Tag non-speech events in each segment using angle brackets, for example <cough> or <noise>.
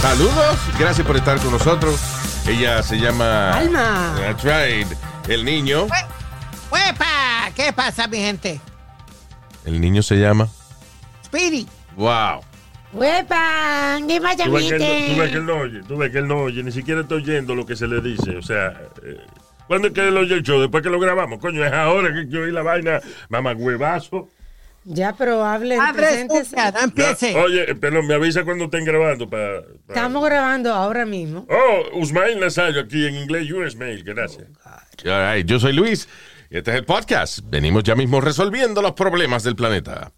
Saludos, gracias por estar con nosotros. Ella se llama... Alma. That's right. El niño. ¡Huepa! ¿Qué pasa, mi gente? El niño se llama... Speedy. Wow. ¡Huepa! ¿Qué pasa, Tú ves, que él, tú ves que él no oye, tú ves que él no oye, ni siquiera está oyendo lo que se le dice. O sea, eh, ¿cuándo es que él oye el show? Después que lo grabamos, coño, es ahora que yo oí la vaina, mamá huevazo. Ya, pero hable, Abre no empiece. Ya, Oye, pero me avisa cuando estén grabando para. Estamos grabando ahora mismo. Oh, Usmail Nazario aquí en inglés, you Ismail, gracias. All right, Yo soy Luis y este es el podcast. Venimos ya mismo resolviendo los problemas del planeta.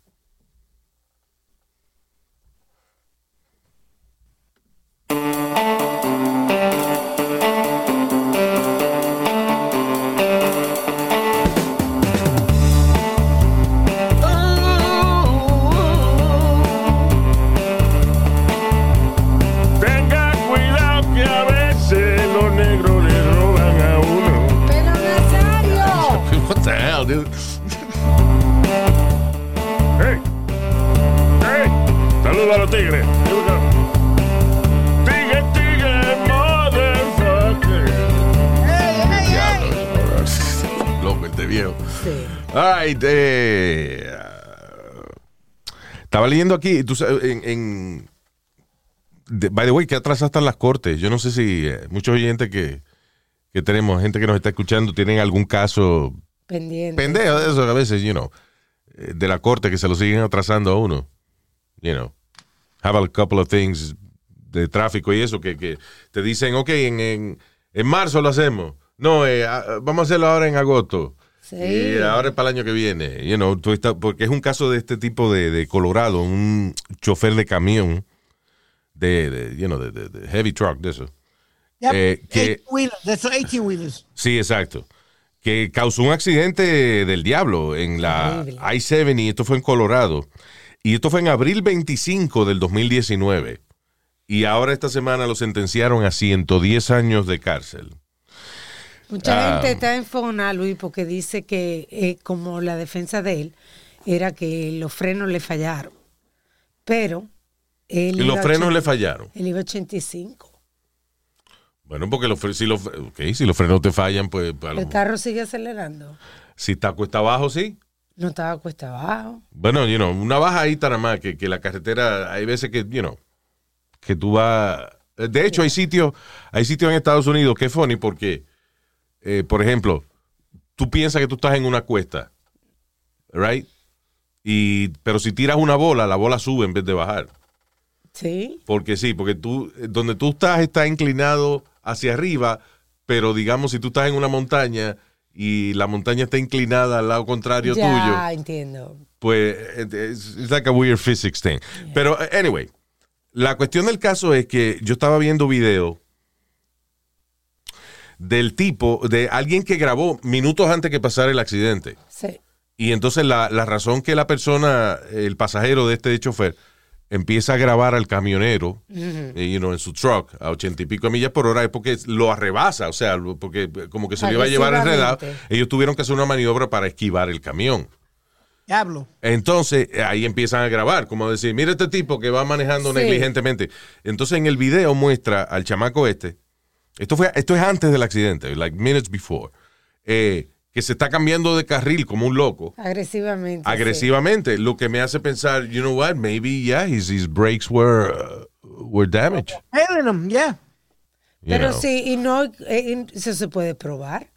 All right, eh, estaba leyendo aquí, tú sabes, en, by the way, que atrás están las cortes. Yo no sé si eh, muchos oyentes que, que tenemos, gente que nos está escuchando, tienen algún caso Pendiente. pendejo de eso, a veces, you know, eh, de la corte que se lo siguen atrasando a uno. You know, have a couple of things de tráfico y eso que, que te dicen, ok, en, en, en marzo lo hacemos. No, eh, vamos a hacerlo ahora en agosto. Sí. Y ahora es para el año que viene. You know, tú porque es un caso de este tipo de, de Colorado, un chofer de camión, de, de, you know, de, de- de heavy truck, de eso. Yep. Eh, que- 18 wheelers, de esos 18 wheelers. Sí, exacto. Que causó un accidente del diablo en la Horrible. I-70 y esto fue en Colorado. Y esto fue en abril 25 del 2019. Y ahora esta semana lo sentenciaron a 110 años de cárcel. Mucha Ah. gente está en Fona, Luis, porque dice que eh, como la defensa de él era que los frenos le fallaron. Pero él Y los frenos le fallaron. Él iba a 85. Bueno, porque los, si, los, ok, si los frenos te fallan, pues a El carro sigue acelerando. si está cuesta abajo, sí. No estaba cuesta abajo. Bueno, you know, una bajadita nada más, que, que la carretera, hay veces que, you know, que tú vas... De hecho, hay sitios, hay sitios en Estados Unidos que es funny porque, eh, por ejemplo, tú piensas que tú estás en una cuesta, right? Y, pero si tiras una bola, la bola sube en vez de bajar. Sí. Porque sí, porque tú, eh, donde tú estás está inclinado hacia arriba, pero digamos, si tú estás en una montaña y la montaña está inclinada al lado contrario tuyo, Ya, entiendo. pues es it's like a weird physics thing. Pero eh, anyway, la cuestión del caso es que yo estaba viendo video del tipo, de alguien que grabó minutos antes que pasara el accidente. Sí. Y entonces la, la razón que la persona, el pasajero de este chofer, empieza a grabar al camionero, eh, you know, en su truck a ochenta y pico de millas por hora es porque lo arrebasa, o sea, porque como que se lo iba a llevar enredado. Ellos tuvieron que hacer una maniobra para esquivar el camión. Diablo. Entonces, eh, ahí empiezan a grabar, como decir, mira este tipo que va manejando Sí. negligentemente. Entonces, en el video muestra al chamaco este, esto fue, esto es antes del accidente, like minutes before, eh, que se está cambiando de carril como un loco, Agresivamente. sí. agresivamente, lo que me hace pensar, you know what, maybe, yeah, his, his brakes were, uh, were damaged. Them, yeah. you Pero know. sí, y no, eh, eso se puede probar.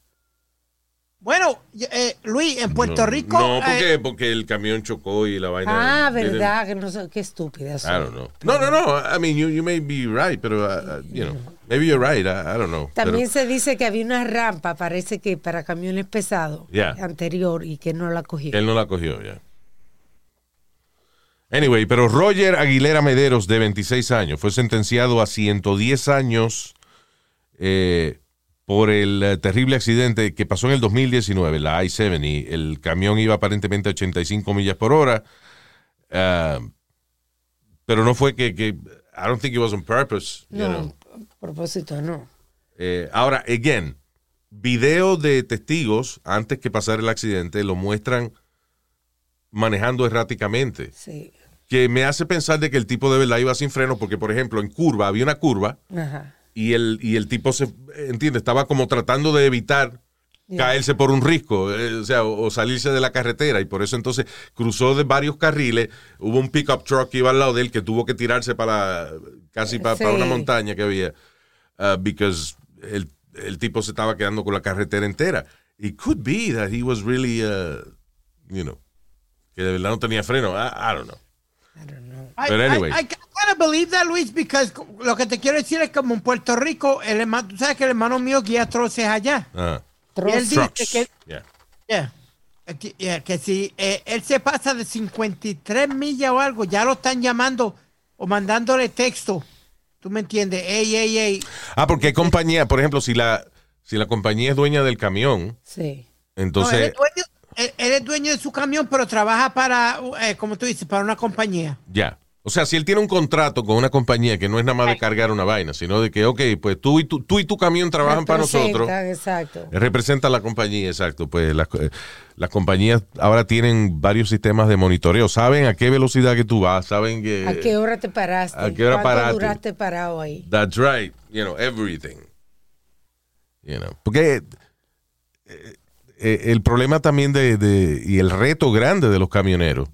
Bueno, eh, Luis, en Puerto No, Rico. No, eh, porque, porque el camión chocó y la vaina. Ah, verdad, que no sé, qué estúpida I don't know. No, no, no. I mean, you, you may be right, pero, uh, uh, you know, maybe you're right. I, I don't know. También Pero- se dice que había una rampa, parece que para camiones pesados, Yeah. anterior, y que no la cogió. Él no la cogió ya. Anyway, pero Roger Aguilera Mederos, de 26 años, fue sentenciado a 110 años eh, por el eh, terrible accidente que pasó en el 2019, la I-70. El camión iba aparentemente a 85 millas por hora. Ah, pero no fue que, que- I don't think it was on purpose. you No, know. Propósito, no. Eh, ahora, again, video de testigos antes que pasara el accidente lo muestran manejando erráticamente. Sí. Que me hace pensar de que el tipo de verdad iba sin freno, porque, por ejemplo, en curva, había una curva Ajá. y el, y el tipo se, entiende, estaba como tratando de evitar caerse por un risco, eh, o sea, o, o salirse de la carretera, y por eso entonces cruzó de varios carriles, hubo un pickup truck que iba al lado de él que tuvo que tirarse para casi Sí. para una montaña que había, uh, because el, el tipo se estaba quedando con la carretera entera. It could be that he was really, uh, you know, que de verdad no tenía freno, I, I don't know. I don't know. I, But anyway. I, I gotta believe that, Luis, because lo que te quiero decir es como en Puerto Rico, el hermano, tú sabes que el hermano mío guía troces allá. Ah, Y él dice que, Yeah. yeah, que- yeah, que si eh, él se pasa de 53 millas o algo, ya lo están llamando o mandándole texto. ¿Tú me entiendes? Ey, ey, ey. Ah, porque hay compañía, por ejemplo, si la, si la compañía es dueña del camión, Sí. No, entonces... él, es dueño, él- él es dueño de su camión, pero trabaja para, eh, como tú dices, para una compañía. Ya. O sea, si él tiene un contrato con una compañía que no es nada más de cargar una vaina, sino de que, ok, pues tú y tu, tú y tu camión trabajan para nosotros, Exacto. eh, representa la compañía, exacto. Pues las, eh, las compañías ahora tienen varios sistemas de monitoreo, saben a qué velocidad que tú vas, saben que... ¿A qué hora te paraste? ¿A qué hora ¿Cuánto paraste? duraste parado ahí? That's right, you know, everything. You know, porque eh, eh, el problema también de, de- y el reto grande de los camioneros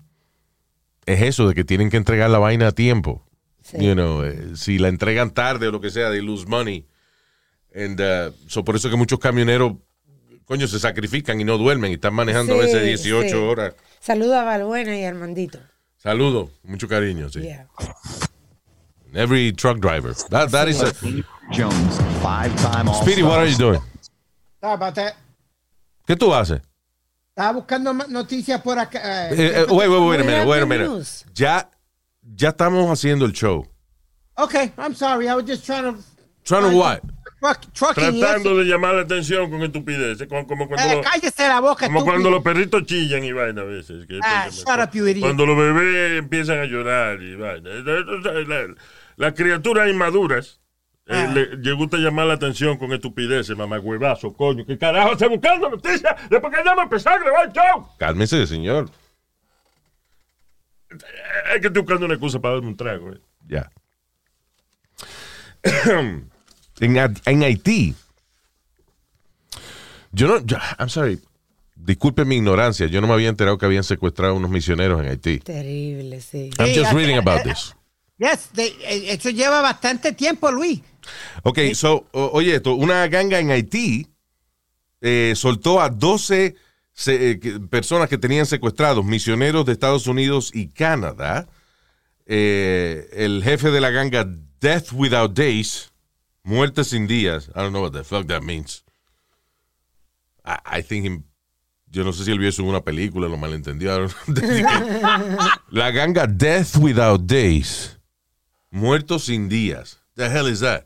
es eso de que tienen que entregar la vaina a tiempo. Sí. You know, eh, si la entregan tarde o lo que sea, they lose money. And, uh, so por eso que muchos camioneros, coño, se sacrifican y no duermen y están manejando a Sí, veces 18 sí. horas. Saluda a Balbuena y a Armandito. Saludos, mucho cariño, sí. Yeah. Every truck driver. That, that is a- Jones, five-time All-Star. Speedy, what are you doing? Estaba, bate- ¿Qué tú haces? Estaba buscando noticias por acá. eh, Eh, eh, wait, wait, wait a We minute, have wait a the minute. news. Ya, ya estamos haciendo el show. Okay, I'm sorry. I was just trying to. Trying to what? Truck, trucking. Tratando eso. de llamar la atención con estupideces, como, como cuando, Eh, lo- cállese la boca, como estúpido. cuando los perritos chillan y vaina a veces. que Ah, shut me- up, you idiot. Cuando los bebés empiezan a llorar y vaina. La- Las criaturas inmaduras eh, Ah. le, le gusta llamar la atención con estupideces, mamá huevazo, coño. ¿Qué carajo está buscando noticias? Después que ya me empezar a grabar el show. Cálmese, señor. Eh, Es que estoy buscando una excusa para darme un trago. eh. Ya. <clears throat> en, Ha- en Haití. Yo no, yo- I'm sorry. Disculpe mi ignorancia. Yo no me había enterado que habían secuestrado unos misioneros en Haití. Terrible, sí. I'm just reading about this. Yes, they- eh, eso lleva bastante tiempo, Luis. Ok, so, o- oye esto, una ganga en Haití eh, soltó a 12 se- eh, personas que tenían secuestrados, misioneros de Estados Unidos y Canadá. Eh, el jefe de la ganga Death Without Days, muerte sin días. I don't know what the fuck that means. I, I think him- yo no sé si él vio eso en una película, lo know. <laughs> <laughs> la ganga Death Without Days, muertos sin días. The hell is that?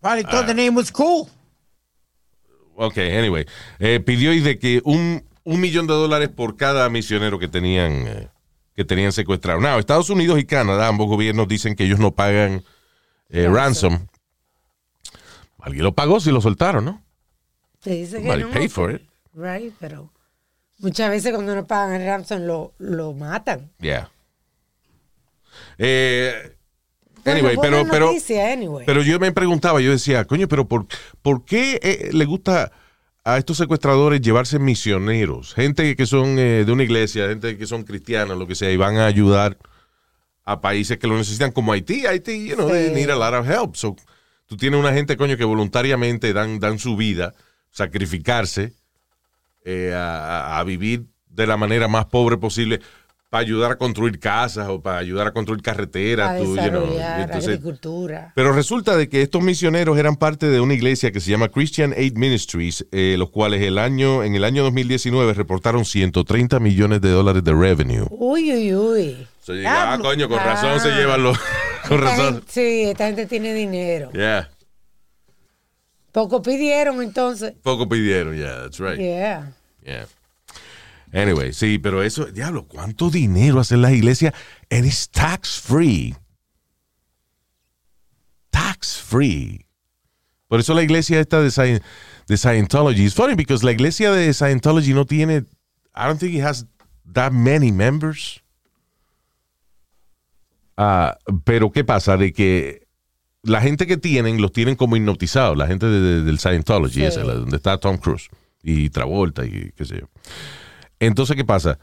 Probably thought Ah. the name was cool. Ok, anyway. Eh, pidió y de que un, un millón de dólares por cada misionero que tenían, eh, que tenían secuestrado. Now, Estados Unidos y Canadá, ambos gobiernos dicen que ellos no pagan eh, ransom. Alguien lo pagó si lo soltaron, ¿no? Se dice que no. paid for it. Right, pero muchas veces cuando no pagan el ransom lo, lo matan. Yeah. Eh, anyway, pero, pero, noticia, anyway. pero yo me preguntaba, yo decía, coño, pero ¿por, por qué eh, le gusta a estos secuestradores llevarse misioneros? Gente que son eh, de una iglesia, gente que son cristianas, lo que sea, y van a ayudar a países que lo necesitan, como Haití. Haití, you know, Sí. they need a lot of help. So, tú tienes una gente, coño, que voluntariamente dan, dan su vida, sacrificarse eh, a- a vivir de la manera más pobre posible para ayudar a construir casas o para ayudar a construir carreteras. tú, you know, entonces- agricultura. pero resulta de que estos misioneros eran parte de una iglesia que se llama Christian Aid Ministries, eh, los cuales el año, en el año 2019 reportaron 130 millones de dólares de revenue. Uy, uy, uy. So, ah, Diablo. coño, con razón se Ah. llevan los... Con razón. gente- sí, esta gente tiene dinero. Yeah. Poco pidieron entonces. Poco pidieron, yeah, that's right. Yeah. Yeah. Anyway, sí, pero eso, diablo, ¿cuánto dinero hacen las iglesias? And it's tax free. Tax free. Por eso la iglesia esta de, Scien- de Scientology. It's funny because la iglesia de Scientology no tiene, I don't think it has that many members. Ah, pero ¿qué pasa? De que la gente que tienen, los tienen como hipnotizados, la gente de- de- del Scientology, Sí. esa, la- donde está Tom Cruise y Travolta y qué sé yo. Entonces, ¿qué pasa?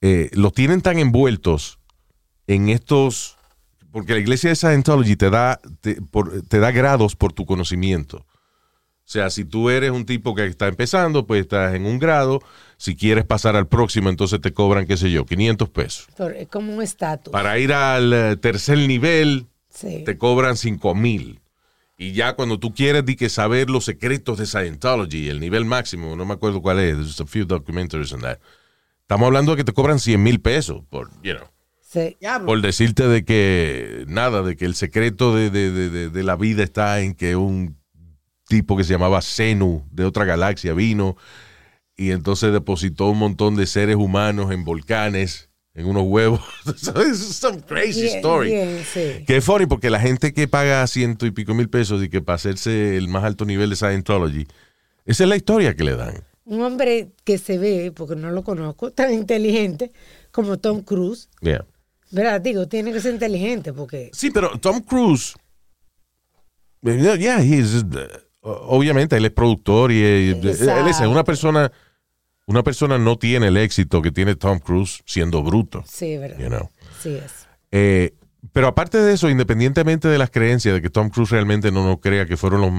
Eh, los tienen tan envueltos en estos, porque la iglesia de Scientology te da, te, por- te da grados por tu conocimiento. O sea, si tú eres un tipo que está empezando, pues estás en un grado. Si quieres pasar al próximo, entonces te cobran, qué sé yo, 500 pesos. Es como un estatus. Para ir al eh, tercer nivel, Sí. te cobran 5 mil. Y ya cuando tú quieres di que saber los secretos de Scientology, el nivel máximo, no me acuerdo cuál es, there's a few documentaries on that. Estamos hablando de que te cobran 100 mil pesos por, you know, Sí. Por decirte de que nada, de que el secreto de, de- de- de- la vida está en que un tipo que se llamaba Zenu de otra galaxia vino y entonces depositó un montón de seres humanos en volcanes, en unos huevos. <laughs> So it's some crazy Bien, story. sí. Que es funny porque la gente que paga ciento y pico mil pesos y que para hacerse el más alto nivel de Scientology, esa es la historia que le dan. Un hombre que se ve, porque no lo conozco, tan inteligente como Tom Cruise. Yeah. ¿Verdad? Digo, tiene que ser inteligente porque... Sí, pero Tom Cruise, yeah, uh, obviamente él es productor y él es Exacto. una persona, una persona no tiene el éxito que tiene Tom Cruise siendo bruto, Sí, ¿verdad? you know. Sí es. Eh, pero aparte de eso, independientemente de las creencias de que Tom Cruise realmente no nos crea que fueron los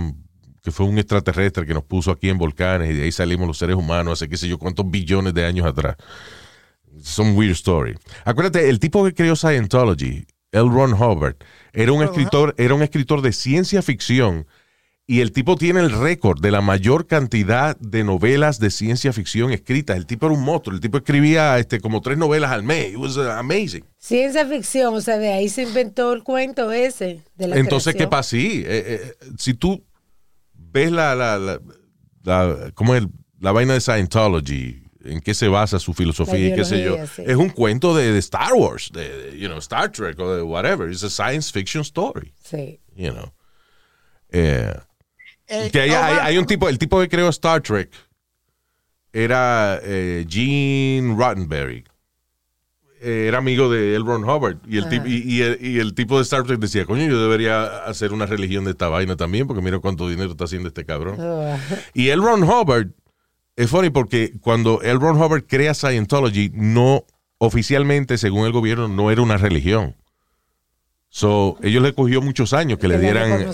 que fue un extraterrestre que nos puso aquí en volcanes y de ahí salimos los seres humanos hace qué sé yo cuántos billones de años atrás. Some weird story. Acuérdate, el tipo que creó Scientology, L. Ron Hubbard, era un escritor, era un escritor de ciencia ficción y el tipo tiene el récord de la mayor cantidad de novelas de ciencia ficción escritas. El tipo era un monstruo. El tipo escribía este, como tres novelas al mes. It was amazing. Ciencia ficción, o sea, de ahí se inventó el cuento ese de la Entonces, ¿qué pasa? Sí, eh, eh, si tú ves la, la, la, la- ¿cómo es? la vaina de Scientology, en qué se basa su filosofía y qué sé yo, sí. es un cuento de, de Star Wars, de, de, you know, Star Trek o de whatever. It's a science fiction story, Sí. you know. Eh, Eh, que hay, oh, hay un tipo, el tipo que creó Star Trek era eh, Gene Roddenberry. Eh, Era amigo de L. Ron Hubbard. Y el, tip- y, y el, y el tipo de Star Trek decía, coño, yo debería hacer una religión de esta vaina también, porque mira cuánto dinero está haciendo este cabrón. Ah, Y L. Ron Hubbard, es funny porque cuando L. Ron Hubbard crea Scientology, no, oficialmente, según el gobierno, no era una religión. So, ellos le cogió muchos años que, Que le dieran.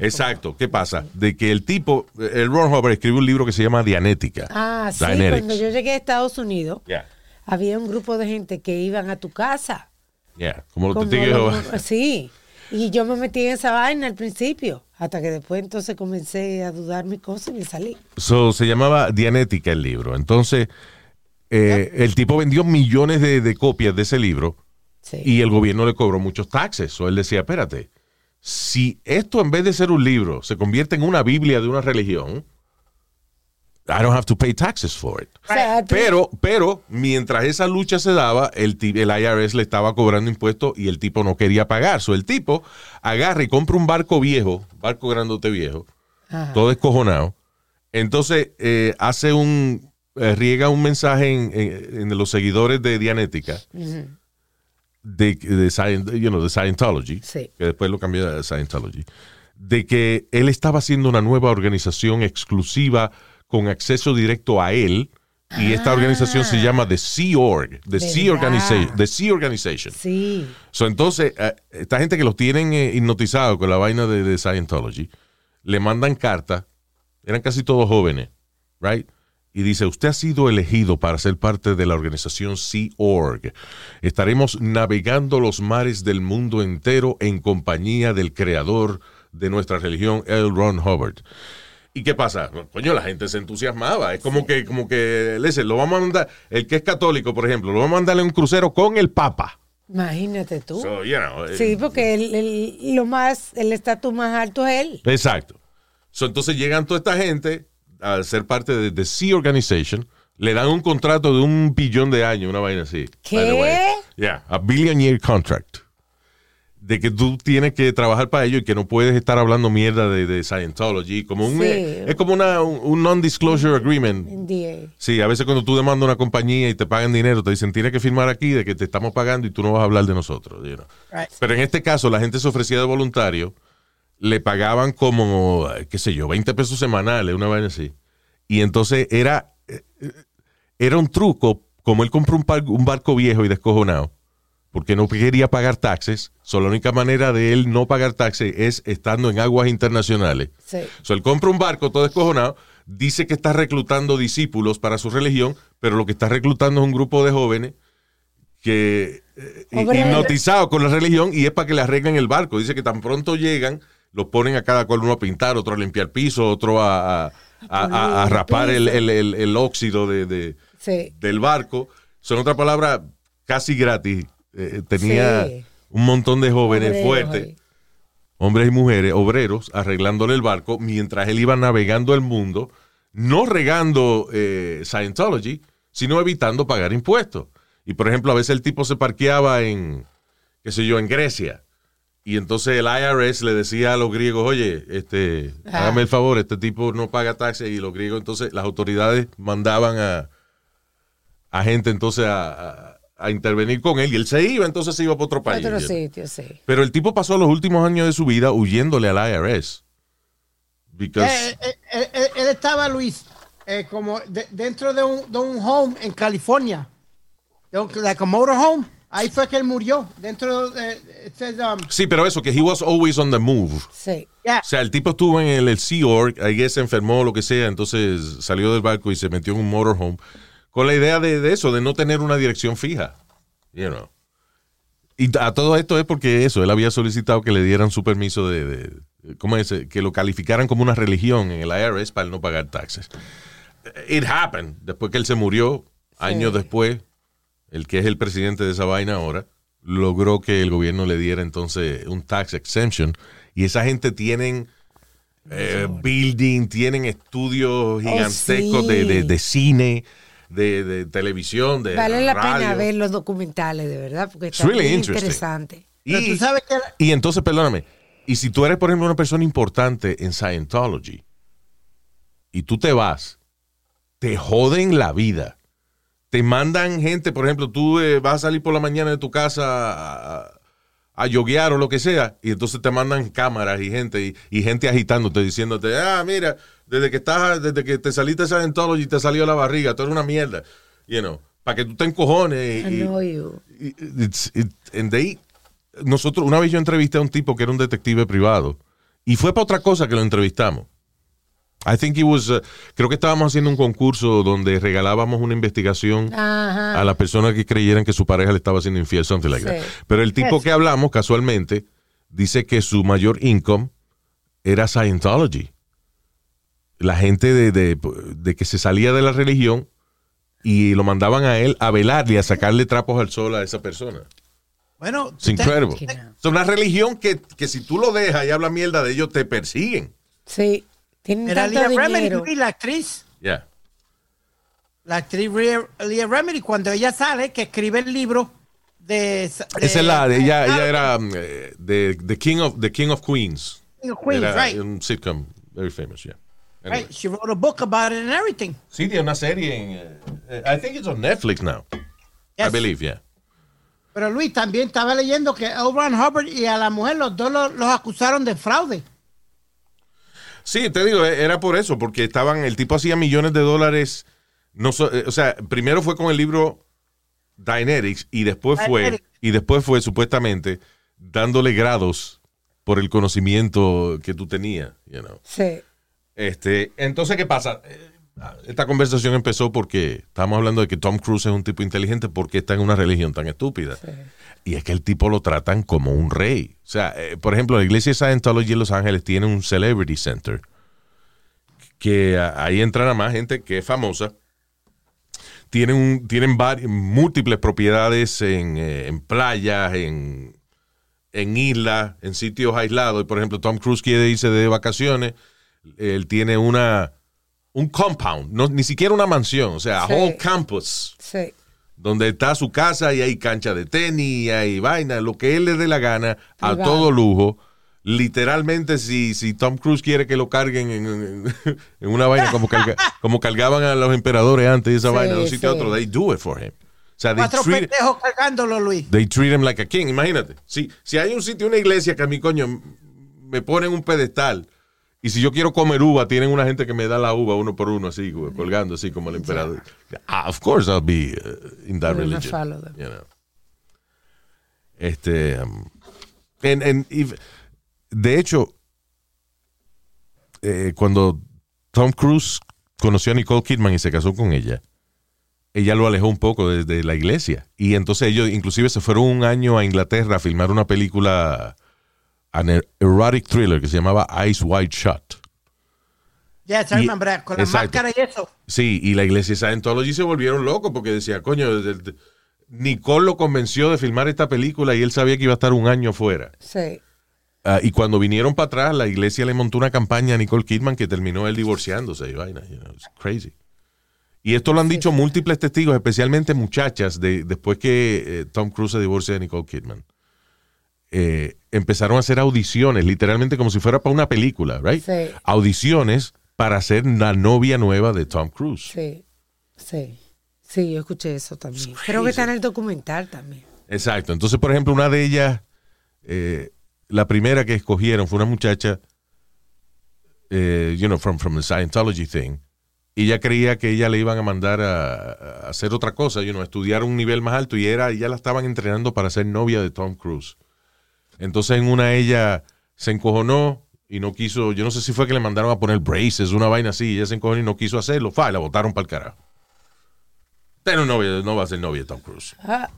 Exacto. ¿Qué pasa? De que el tipo, el Ron Hubbard escribió un libro que se llama Dianética. Ah, sí, Dianetics. cuando yo llegué a Estados Unidos, Yeah, había un grupo de gente que iban a tu casa. yeah. Como los Como testigos de lo- Jehová. sí, y yo me metí en esa vaina al principio, hasta que después entonces comencé a dudar mis cosas y me salí. So, se llamaba Dianética el libro. Entonces, eh, el tipo vendió millones de, de copias de ese libro Sí. y el gobierno le cobró muchos taxes. O él decía, espérate, si esto en vez de ser un libro se convierte en una Biblia de una religión, I don't have to pay taxes for it. Tú- Pero, pero, mientras esa lucha se daba, el, el IRS le estaba cobrando impuestos y el tipo no quería pagar. So, el tipo agarra y compra un barco viejo, barco grandote viejo, Ajá. todo escojonado. Entonces, eh, hace un, eh, riega un mensaje en, en- en los seguidores de Dianética, de, de, Scien- you know, de Scientology, Sí. que después lo cambió a Scientology, de que él estaba haciendo una nueva organización exclusiva con acceso directo a él. Y esta organización se llama The Sea Org, The Sea. Organization. The Sea Organization. Sí, So, entonces, eh, esta gente que los tienen eh, hipnotizados con la vaina de, de Scientology, le mandan cartas, eran casi todos jóvenes, right? y dice, usted ha sido elegido para ser parte de la organización Sea Org. Estaremos navegando los mares del mundo entero en compañía del creador de nuestra religión, L. Ron Hubbard. ¿Y qué pasa? Coño, la gente se entusiasmaba. Es como que, como que, lo vamos a mandar, el que es católico, por ejemplo, lo vamos a mandarle un crucero con el Papa. Imagínate tú. So, you know, eh, Sí, porque el, el- lo más, el estatus más alto es él. Exacto. So, entonces llegan toda esta gente a ser parte de The Sea Organization, le dan un contrato de un billón de años, una vaina así. ¿Qué? Yeah, a billion year contract. De que tú tienes que trabajar para ello y que no puedes estar hablando mierda de, de Scientology. Como un, Sí. eh, es como una, un, un non-disclosure agreement. NDA. Sí, a veces cuando tú demandas a una compañía y te pagan dinero, te dicen, tienes que firmar aquí de que te estamos pagando y tú no vas a hablar de nosotros. you know. Right. Pero en este caso, la gente se ofrecía de voluntario, le pagaban como, qué sé yo, 20 pesos semanales, una vaina así. Y entonces era, eh, eh, era un truco, como él compró un, par- un barco viejo y descojonado, porque no quería pagar taxes, so la única manera de él no pagar taxes es estando en aguas internacionales. Sí. So, él compra un barco todo descojonado, dice que está reclutando discípulos para su religión, pero lo que está reclutando es un grupo de jóvenes que eh, hipnotizados con la religión y es para que le arreglen el barco. Dice que tan pronto llegan, los ponen a cada cual uno a pintar, otro a limpiar piso, otro a, a- a- rapar el, el- el- el óxido de, de- Sí. del barco. Son otra palabra casi gratis. Eh, tenía Sí. un montón de jóvenes Obreros fuertes hombres y mujeres, obreros, arreglándole el barco mientras él iba navegando el mundo, no regando eh, Scientology, sino evitando pagar impuestos. Y por ejemplo, a veces el tipo se parqueaba en, qué sé yo, en Grecia. Y entonces el IRS le decía a los griegos, oye, este, Ah. hágame el favor, este tipo no paga taxes. Y los griegos, entonces, las autoridades mandaban a, a gente entonces a, a- a intervenir con él. Y él se iba, entonces se iba para otro país. Otro sitio, sí. Pero el tipo pasó los últimos años de su vida huyéndole al IRS. Because, Eh, eh, eh, él, él estaba, Luis, eh, como de- dentro de un, de un home en California. De un- like a motorhome. Ahí fue que él murió. Dentro de. says, um, sí, pero eso, que he was always on the move. Sí. yeah. O sea, el tipo estuvo en el, el Sea Org, ahí se enfermó o lo que sea, entonces salió del barco y se metió en un motorhome con la idea de, de eso, de no tener una dirección fija. You know. Y a todo esto es porque eso, él había solicitado que le dieran su permiso de, de- ¿cómo es? Que lo calificaran como una religión en el IRS para no pagar taxes. It happened. Después que él se murió, años después, el que es el presidente de esa vaina ahora, logró que el gobierno le diera entonces un tax exemption. Y esa gente tienen eh, building, tienen estudios gigantescos sí. de, de- de cine, de, de televisión, de Vale la radio. pena ver los documentales, de verdad, porque está really interesting. interesante. Y, tú sabes que. y entonces, perdóname, y si tú eres, por ejemplo, una persona importante en Scientology y tú te vas, te joden la vida. Te mandan gente, por ejemplo, tú eh, vas a salir por la mañana de tu casa a, a, a yoguear o lo que sea, y entonces te mandan cámaras y gente, y, y gente agitándote, diciéndote, ah, mira, desde que estás, desde que te saliste de Scientology te salió la barriga, tú eres una mierda, you know, para que tú te encojones. I y- know you. It's- it- and they- nosotros, una vez yo entrevisté a un tipo que era un detective privado y fue para otra cosa que lo entrevistamos. I think he was, uh, creo que estábamos haciendo un concurso donde regalábamos una investigación Ajá. a las personas que creyeran que su pareja le estaba haciendo infiel, something like that. Sí. Pero el tipo que hablamos casualmente dice que su mayor income era Scientology. La gente de, de- de que se salía de la religión y lo mandaban a él a velarle, a sacarle trapos al sol a esa persona. Bueno. Que no. Es una religión que, que si tú lo dejas y hablas mierda de ellos, te persiguen. Sí. Tienen Era tanto Leah Remedy, dinero. Luis, la actriz. Yeah. La actriz Leah, Remedy, cuando ella sale, que escribe el libro de. de- Esa es la de ella, ella era eh, de the King of the King of Queens. King of Queens, era right. un sitcom very famous, yeah. Anyway. Right, She wrote a book about it and everything. Sí, tiene una serie en eh, I think it's on Netflix now. I Yes. believe, yeah. Pero Luis también estaba leyendo que L. Ron Hubbard y a la mujer los dos los, los acusaron de fraude. Sí, te digo, eh, era por eso, porque estaban, el tipo hacía millones de dólares. No, so- eh, o sea, primero fue con el libro Dianetics y después fue, y después fue supuestamente dándole grados por el conocimiento que tú tenías, you know. Sí. Este, entonces, ¿qué pasa? Eh, esta conversación empezó porque estábamos hablando de que Tom Cruise es un tipo inteligente porque está en una religión tan estúpida. Y es que el tipo lo tratan como un rey. O sea, eh, por ejemplo, la iglesia de Scientology en Los Ángeles tiene un Celebrity Center. Que ah, ahí entran a más gente que es famosa. Tienen, un- tienen vari- múltiples propiedades en, eh, en playas, en, en islas, en sitios aislados. Y, por ejemplo, Tom Cruise quiere irse de vacaciones. Él tiene una un compound, no, ni siquiera una mansión, o sea, a Sí. whole campus, Sí. donde está su casa y hay cancha de tenis, y hay vaina, lo que él le dé la gana, a todo lujo. Literalmente, si, si Tom Cruise quiere que lo carguen en, en- <laughs> en una vaina como, carga- <laughs> como cargaban a los emperadores antes, esa Sí, vaina de un sitio a sí. otro, they do it for him. O sea, they Cuatro treat, pendejos cargándolo, Luis. they treat him like a king. Imagínate, si, si hay un sitio, una iglesia que a mí, coño, me ponen un pedestal. Y si yo quiero comer uva, tienen una gente que me da la uva uno por uno, así, colgando, así como el emperador. Ah, of course I'll be uh, in that religion. follow them. you know. Este, um, and- and if- de hecho, eh, cuando Tom Cruise conoció a Nicole Kidman y se casó con ella, ella lo alejó un poco de, de la iglesia. Y entonces ellos inclusive se fueron un año a Inglaterra a filmar una película, an er- erotic thriller que se llamaba Eyes Wide Shut. Yes, I Y- remember that, Con la exacto. máscara y eso. Sí, y la iglesia Scientology se volvieron locos porque decía, coño, de- de- Nicole lo convenció de filmar esta película y él sabía que iba a estar un año fuera. Sí. Ah, y cuando vinieron para atrás, la iglesia le montó una campaña a Nicole Kidman que terminó él divorciándose y vaina. you know, it's crazy. Y esto lo han dicho múltiples testigos, especialmente muchachas, de, después que eh, Tom Cruise se divorcia de Nicole Kidman. Eh, empezaron a hacer audiciones, literalmente como si fuera para una película, right? Sí. Audiciones para ser la novia nueva de Tom Cruise. Sí. Sí. Sí, yo escuché eso también. Creo que está en el documental también. Exacto. Entonces, por ejemplo, una de ellas, eh, la primera que escogieron fue una muchacha, eh, you know, from, from the Scientology thing. Y ella creía que ella le iban a mandar a, a hacer otra cosa, you know, a estudiar un nivel más alto. Y era, ya la estaban entrenando para ser novia de Tom Cruise. Entonces, en una ella se encojonó y no quiso, yo no sé si fue que le mandaron a poner braces, una vaina así, y ella se encojonó y no quiso hacerlo. Fa, y la botaron para el carajo. Pero novia, no va a ser novia de Tom Cruise. Ah,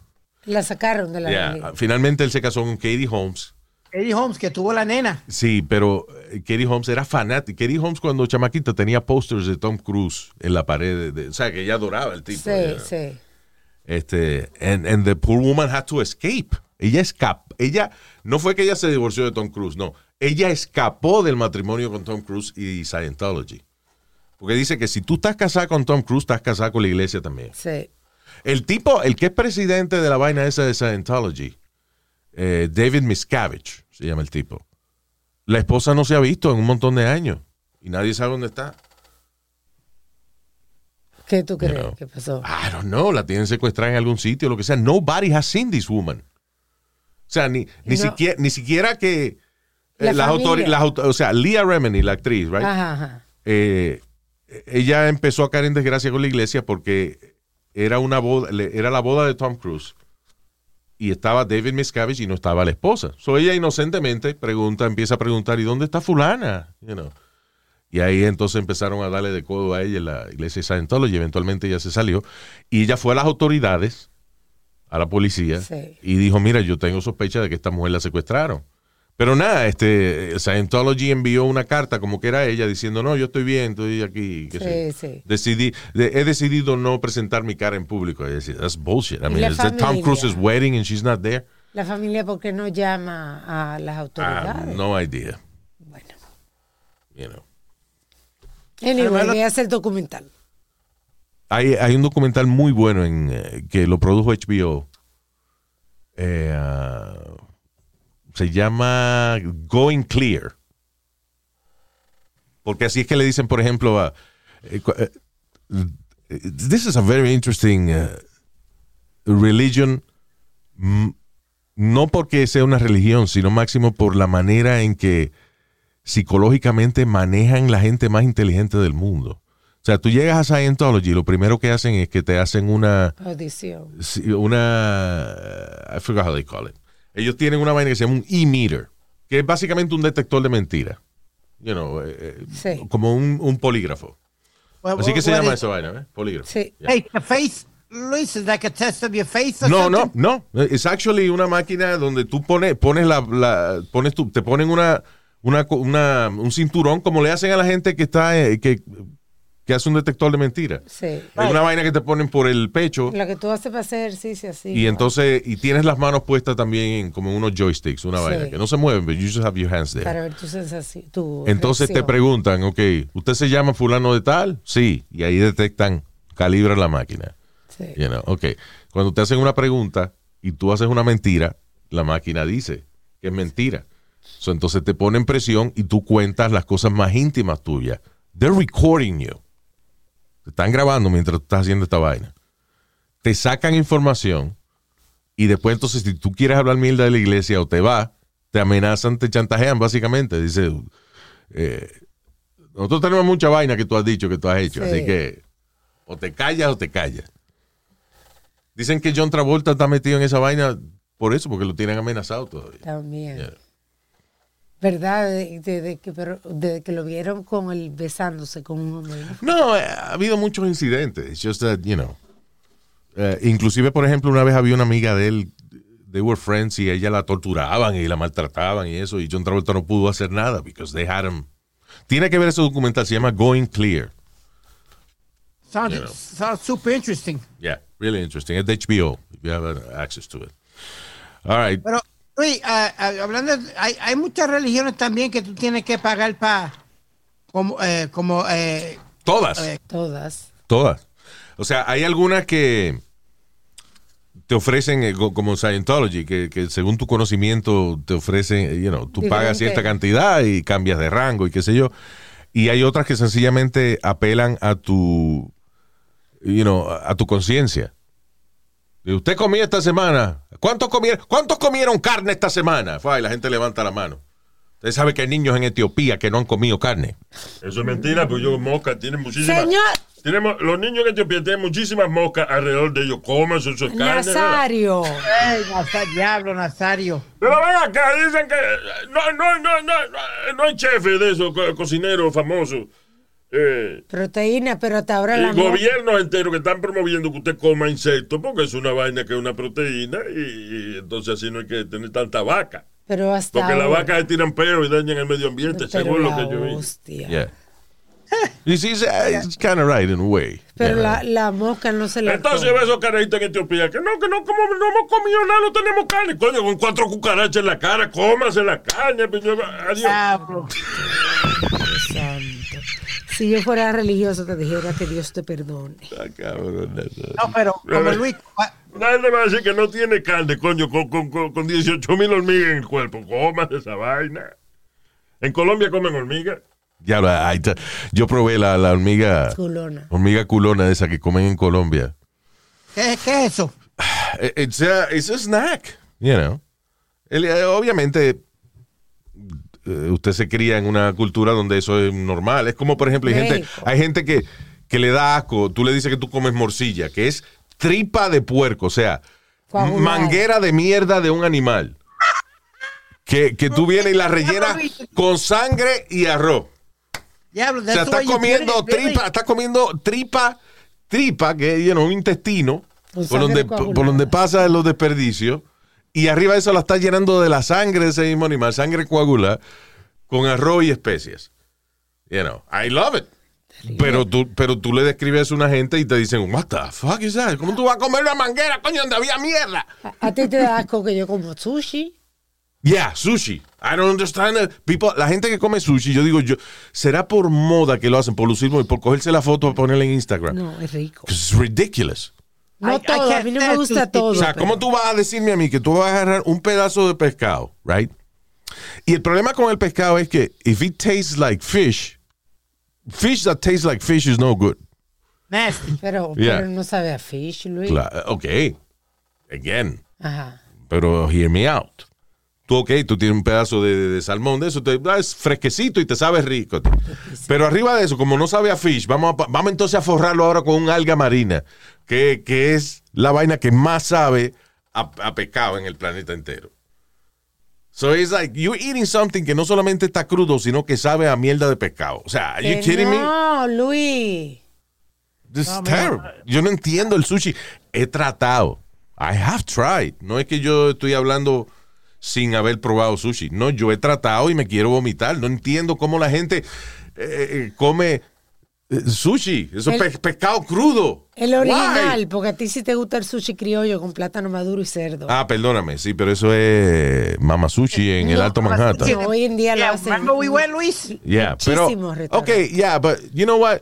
la sacaron de la Yeah. Finalmente él se casó con Katie Holmes. Eddie Holmes, que tuvo la nena. Sí, pero eh, Katie Holmes era fanática. Katie Holmes cuando chamaquita tenía posters de Tom Cruise en la pared. de- de- o sea, que ella adoraba el tipo. Sí, sí. Este, and, and the poor woman had to escape. Ella escapó. Ella, no fue que ella se divorció de Tom Cruise, no. Ella escapó del matrimonio con Tom Cruise y Scientology. Porque dice que si tú estás casada con Tom Cruise, estás casada con la iglesia también. Sí. El tipo, el que es presidente de la vaina esa de Scientology, eh, David Miscavige, se llama el tipo. La esposa no se ha visto en un montón de años y nadie sabe dónde está. ¿Qué tú crees know. que pasó? I don't know, la tienen secuestrada en algún sitio, lo que sea. Nobody has seen this woman. O sea, ni, ni, No. siquiera, ni siquiera que eh, La las o sea, Leah Remini, la actriz, right? Ajá, ajá. eh, ella empezó a caer en desgracia con la iglesia porque era una boda, era la boda de Tom Cruise y estaba David Miscavige y no estaba la esposa. So ella inocentemente pregunta, empieza a preguntar, ¿y dónde está fulana? You know. Y ahí entonces empezaron a darle de codo a ella en la iglesia de Scientology eventualmente ella se salió. Y ella fue a las autoridades, a la policía, Sí. y dijo, mira, yo tengo sospecha de que esta mujer la secuestraron. Pero nada, este, Scientology envió una carta como que era ella diciendo, no, yo estoy bien, estoy aquí. qué sé. Sí, sí. Decidí, de- he decidido no presentar mi cara en público. Es decir, that's bullshit. I Y mean, la it's the Tom familia. Cruise's wedding and she's not there. La familia, ¿por qué no llama a las I autoridades? no idea. Bueno. You know. Anyway, voy a hacer documental. Hay, un documental muy bueno en, eh, que lo produjo HBO. Eh, ah, se llama Going Clear. Porque así es que le dicen, por ejemplo, a. eh, this is a very interesting uh, religion. No porque sea una religión, sino máximo por la manera en que psicológicamente manejan la gente más inteligente del mundo. O sea, tú llegas a Scientology y lo primero que hacen es que te hacen una, Audición. una, I forgot how they call it. Ellos tienen una vaina que se llama un e-meter, que es básicamente un detector de mentiras. You know, eh, eh, Sí. como un, un polígrafo. Así que se llama esa vaina, ¿eh? Polígrafo. Sí. Yeah. Hey, the face, Luis, is like a test of your face or No, no, something? no. Es actually una máquina donde tú pones, pones la, la- pones tú, te ponen una, una, una- un cinturón como le hacen a la gente que está, eh, que, que hace un detector de mentiras. Sí. Es una vaina que te ponen por el pecho Lo que tú haces para hacer ejercicio así. y entonces, y tienes las manos puestas también en como unos joysticks, una Sí. vaina que no se mueven, but you just have your hands there. Para ver tu sensación. Tu Entonces te preguntan, ok, ¿usted se llama fulano de tal? Sí, y ahí detectan, calibran la máquina. Sí. You know, ok. Cuando te hacen una pregunta y tú haces una mentira, la máquina dice que es mentira. So, entonces te ponen presión y tú cuentas las cosas más íntimas tuyas. They're recording you. Te están grabando mientras tú estás haciendo esta vaina. Te sacan información y después entonces si tú quieres hablar mierda de la iglesia o te vas, te amenazan, te chantajean básicamente. Dice, eh, nosotros tenemos mucha vaina que tú has dicho, que tú has hecho, Sí. así que o te callas o te callas. Dicen que John Travolta está metido en esa vaina por eso, porque lo tienen amenazado todavía. También. Yeah. ¿Verdad? De, de- de que, pero, de que lo vieron con el besándose con un hombre. ¿no? Eh, ha habido muchos incidentes. It's just that, you know. eh, inclusive, por ejemplo, una vez había una amiga de él, they were friends, y ella la torturaban y la maltrataban y eso, y John Travolta no pudo hacer nada because they had him. Tiene que ver ese documental, se llama Going Clear. Sounds, You know. sounds super interesting. Yeah, really interesting. Es de HBO, if you have uh, access to it. All right. Pero, Luis, ah, ah, hablando, de- hay, hay muchas religiones también que tú tienes que pagar para, como, eh, como eh, Todas. Eh, Todas. Todas. O sea, hay algunas que te ofrecen, eh, co- como Scientology, que, que según tu conocimiento te ofrecen, eh, you know, tú pagas cierta cantidad y cambias de rango y qué sé yo. Y hay otras que sencillamente apelan a tu, you know, a tu conciencia. Y Usted comió esta semana. ¿Cuántos comieron, ¿Cuántos comieron carne esta semana? Fue, y la gente levanta la mano. Usted sabe que hay niños en Etiopía que no han comido carne. Eso es mentira, porque yo mosca tienen muchísimas. Señor Tenemos, los niños en Etiopía tienen muchísimas moscas alrededor de ellos. Coman eso es carne. Nazario. Ey, Nazario, diablo, Nazario. Pero ven acá, dicen que no, no, no, no, no, no hay chefes de esos, co- cocineros famosos. Eh, Proteína, pero hasta ahora la gobiernos enteros que están promoviendo que usted coma insectos porque es una vaina que es una proteína y, y entonces así no hay que tener tanta vaca. Pero hasta Porque las ahora. vacas se tiran peo y dañan el medio ambiente, Pero según lo la que yo vi. hostia. Yeah. It's kind of right in a way. Pero Yeah. la, la mosca no se la Entonces come. ve esos carajitos en Etiopía que no, que no, como no hemos comido nada, no tenemos carne. Coño, con cuatro cucarachas en la cara, cómase la carne. pues, adiós. Diablo. Santo. Si yo fuera religioso te dijera que Dios te perdone. Ah, cabrón. No, pero como Luis, Nadie le va a decir que no tiene carne, coño, con, con, con, con 18 mil hormigas en el cuerpo. Cómase esa vaina. En Colombia comen hormigas. Ya, ahí está. yo probé la, la hormiga, Culona. hormiga culona esa que comen en Colombia. ¿qué, qué es eso? Eh, It's a, it's a snack, you know. El- eh, obviamente, usted se cría en una cultura donde eso es normal. Es como, por ejemplo, hay gente, hay gente que, que le da asco. Tú le dices que tú comes morcilla, que es tripa de puerco, o sea, Coagulada. manguera de mierda de un animal. Que, que tú vienes y la rellenas con sangre y arroz. Diablo, O sea, está comiendo tripa, está comiendo tripa, tripa, que es un intestino, por donde, por donde pasa los desperdicios, y arriba de eso la está llenando de la sangre de ese mismo animal, sangre coagulada, con arroz y especias. You know, I love it. Pero tú, pero tú le describes a una gente y te dicen, what the fuck is that? ¿Cómo tú vas a comer una manguera, coño, donde había mierda? A, a ti te da asco que yo como sushi. Yeah, sushi. I don't understand it. People, la gente que come sushi, yo digo, yo, ¿será por moda que lo hacen? Por lucirlo y por cogerse la foto para ponerla en Instagram. No, es rico. It's ridiculous. No I- I todo, a mí no me gusta todo. O sea, pero- ¿cómo tú vas a decirme a mí que tú vas a agarrar un pedazo de pescado, right? Y el problema con el pescado es que if it tastes like fish, fish that tastes like fish is no good. Nasty. Pero, <laughs> Yeah. pero no sabe a fish, Luis. Cla- ok, again, Ajá. pero hear me out. Tú, ok, tú tienes un pedazo de, de- de salmón de eso, te, ah, es fresquecito y te sabe rico. Pero arriba de eso, como no sabe a fish, vamos, a vamos entonces a forrarlo ahora con un alga marina, que, que es la vaina que más sabe a, a pescado en el planeta entero. So it's like, you're eating something que no solamente está crudo, sino que sabe a mierda de pescado. O sea, are you Que kidding me? no, Luis. This is mira. terrible. Yo no entiendo el sushi. He tratado. I have tried. No es que yo estoy hablando sin haber probado sushi. No, yo he tratado y me quiero vomitar. No entiendo cómo la gente eh, eh, come eh, sushi. Eso es El- pe- pescado crudo. El original, Why? porque a ti sí te gusta el sushi criollo con plátano maduro y cerdo. Ah, perdóname, sí, pero eso es Mama Sushi en el Alto Manhattan. no, hoy en día lo Yeah, hacen. remember we went, Luis? Yeah, pero. Ok, yeah, but you know what?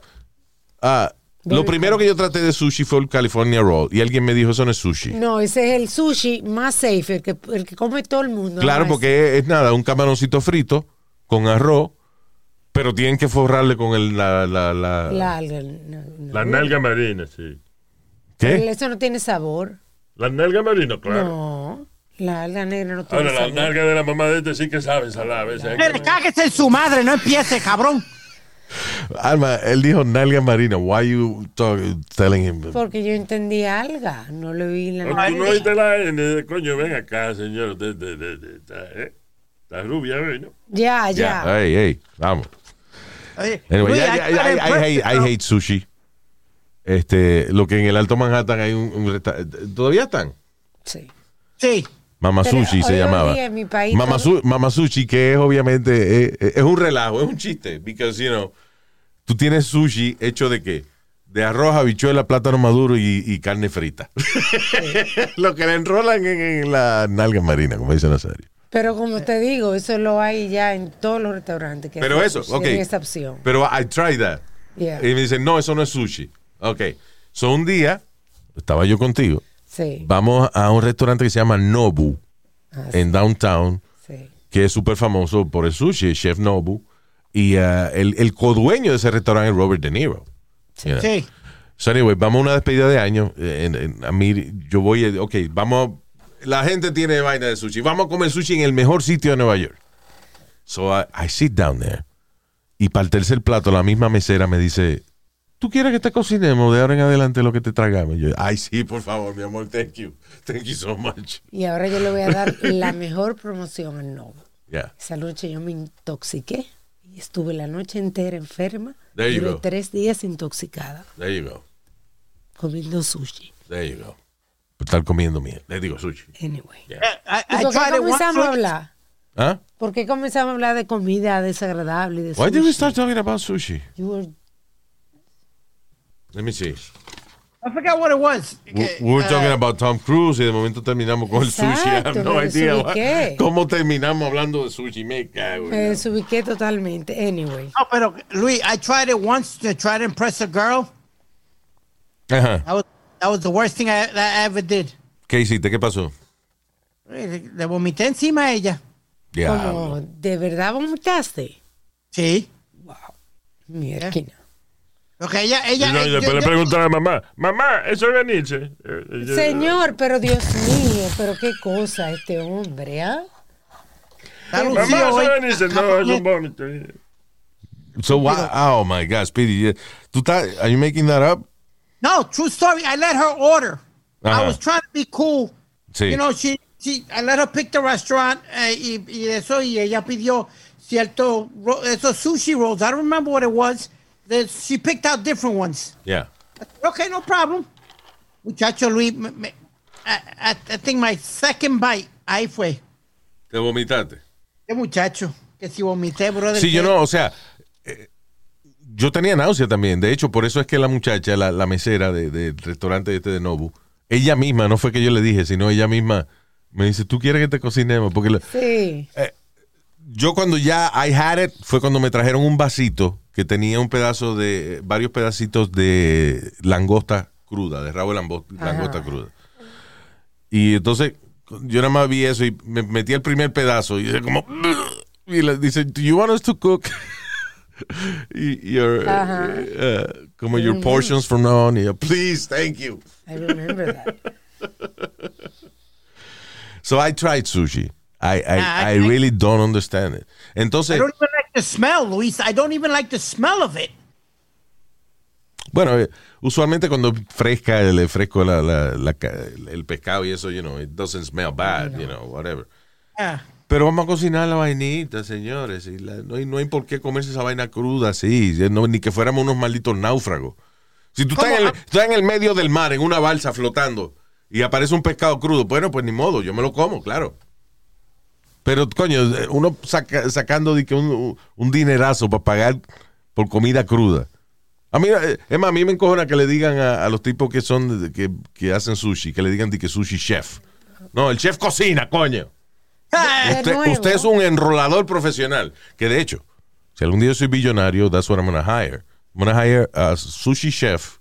Ah, lo primero que yo traté de sushi fue el California Roll y alguien me dijo eso no es sushi. No, ese es el sushi más safe, el que, el que come todo el mundo. claro, porque es, es nada, un camaroncito frito con arroz, pero tienen que forrarle con el, la, la, la- La alga, no, no. La nalga marina, sí. Pero ¿Qué? Eso no tiene sabor. La nalga marina, claro. No, la alga negra no tiene Ahora, la sabor. nalga de la mamá de este sí que sabe salar. a veces cáguese en su madre, no empiece, cabrón. Alma, él dijo nalga marina. Why you talk- telling him? Porque yo entendí alga, no le vi la No, tú no oíste la N, coño, ven acá, señor. De, de, de, de- está, ¿eh? Está rubia, ¿eh? ¿no? Ya, Ya, ya. hey, hey, vamos. Oye, Anyway, Luis, ya- I I, I I hate sushi. Este, lo que en el Alto Manhattan hay un, un resta- ¿Todavía están? Sí. Sí. Mama Pero Sushi se llamaba. día en mi país Mama, todo- Su- Mama Sushi, que es obviamente, es, es un relajo, es un chiste. Because, you know, tú tienes sushi hecho de qué? De arroz, habichuela, plátano maduro y, y carne frita. <laughs> lo que le enrolan en, en la nalga marina, como dice Nazario. Pero como te digo, eso lo hay ya en todos los restaurantes. Que Pero eso, ok. esa opción. Pero I tried that. Yeah. Y me dicen, no, eso no es sushi. Ok. So un día, estaba yo contigo, Sí, vamos a un restaurante que se llama Nobu, Ah, en Downtown, sí. que es súper famoso por el sushi, el chef Nobu. Y uh, el, el codueño de ese restaurante es Robert De Niro. You know? Sí. So anyway, vamos a una despedida de año. eh, en- en- a mí, yo voy, eh, ok, vamos, la gente tiene vaina de sushi. Vamos a comer sushi en el mejor sitio de Nueva York. So I, I sit down there. Y para el tercer plato, la misma mesera me dice, ¿tú quieres que te cocinemos de ahora en adelante lo que te tragamos? Yo, ay, sí, por favor, mi amor, thank you. Thank you so much. Y ahora yo le voy a dar <laughs> la mejor promoción al Novo. Yeah. Esa noche yo me intoxiqué y estuve la noche entera enferma. There you Duré go. tres días intoxicada There you go. comiendo sushi. There you go. Por estar comiendo mierda. Le digo sushi. Anyway. I, ¿Y I por qué tried it once. comenzamos a hablar? ¿Ah? ¿Por qué comenzamos a hablar de comida desagradable de Why did we start talking about sushi? You were- Let me see. I forgot what it was. We, we were uh, talking about Tom Cruise y de momento terminamos con el sushi. <laughs> I have Exacto, no idea cómo terminamos hablando de sushi. Me cago. me desubiqué totalmente. Anyway. No, pero Luis, I tried it once to try to impress a girl. Ajá. That was, that was the worst thing I, that I ever did. ¿Qué hiciste? ¿Qué pasó? Le, le vomité encima a ella. Como, ¿de verdad vomitaste? Sí. Mira. Porque ella, Y ella. no, y eh, después yo- le yo- preguntan a mamá, mamá, eso es Nietzsche. Eh, ella- Señor, pero Dios mío, pero qué cosa este hombre, ¿ah? Está Mamá, eso Nietzsche. No, es un vómito. So, why, oh my God, Speedy. ¿Tú estás, are you making that up? No, true story. I let her order. Ajá. I was trying to be cool. Sí. You know, she, she, I let her pick the restaurant eh, y, y eso, y ella pidió cierto, esos sushi rolls. I don't remember what it was. The- she picked out different ones. Yeah. Okay, no problem. Muchacho Luis, me, me- I, think my second bite, ahí fue. ¿Te vomitaste? Qué muchacho, que si vomité, brother. Sí, yo no, o sea, eh, yo tenía náusea también. De hecho, por eso es que la muchacha, la, la mesera de- del restaurante este de Nobu, ella misma, no fue que yo le dije, sino ella misma me dice, ¿tú quieres que te cocinemos? Porque Sí. yo cuando ya I had it, fue cuando me trajeron un vasito que tenía un pedazo de, varios pedacitos de langosta cruda, de rabo de langosta cruda. Y entonces yo nada más vi eso y me metí el primer pedazo y dije como, y le dice, do you want us to cook? <laughs> y, your, uh, como your portions from now on, y yo, please, thank you. I remember that. <laughs> So I tried sushi. I, I, Ah, I I- really don't understand it. Entonces, I don't even like the smell, Luis. I don't even like the smell of it. Bueno, eh, usualmente cuando fresca, le fresco la, la- la ca- el pescado y eso, you know, it doesn't smell bad, you know, whatever. Yeah. Pero vamos a cocinar la vainita, señores. y la- no, hay, no hay por qué comerse esa vaina cruda así, no, ni que fuéramos unos malditos náufragos. Si tú estás en, el, estás en el medio del mar, en una balsa flotando, y aparece un pescado crudo, bueno, pues ni modo, yo me lo como, claro. Pero, coño, uno saca- sacando de que un, un dinerazo para pagar por comida cruda. A mí, eh, es más, a mí me encojona que le digan a, a los tipos que son, que, que hacen sushi, que le digan de que sushi chef. No, el chef cocina, coño. Usted, nuevo. usted es un enrolador profesional. Que de hecho, si algún día yo soy billonario, that's what I'm gonna hire. I'm gonna hire a sushi chef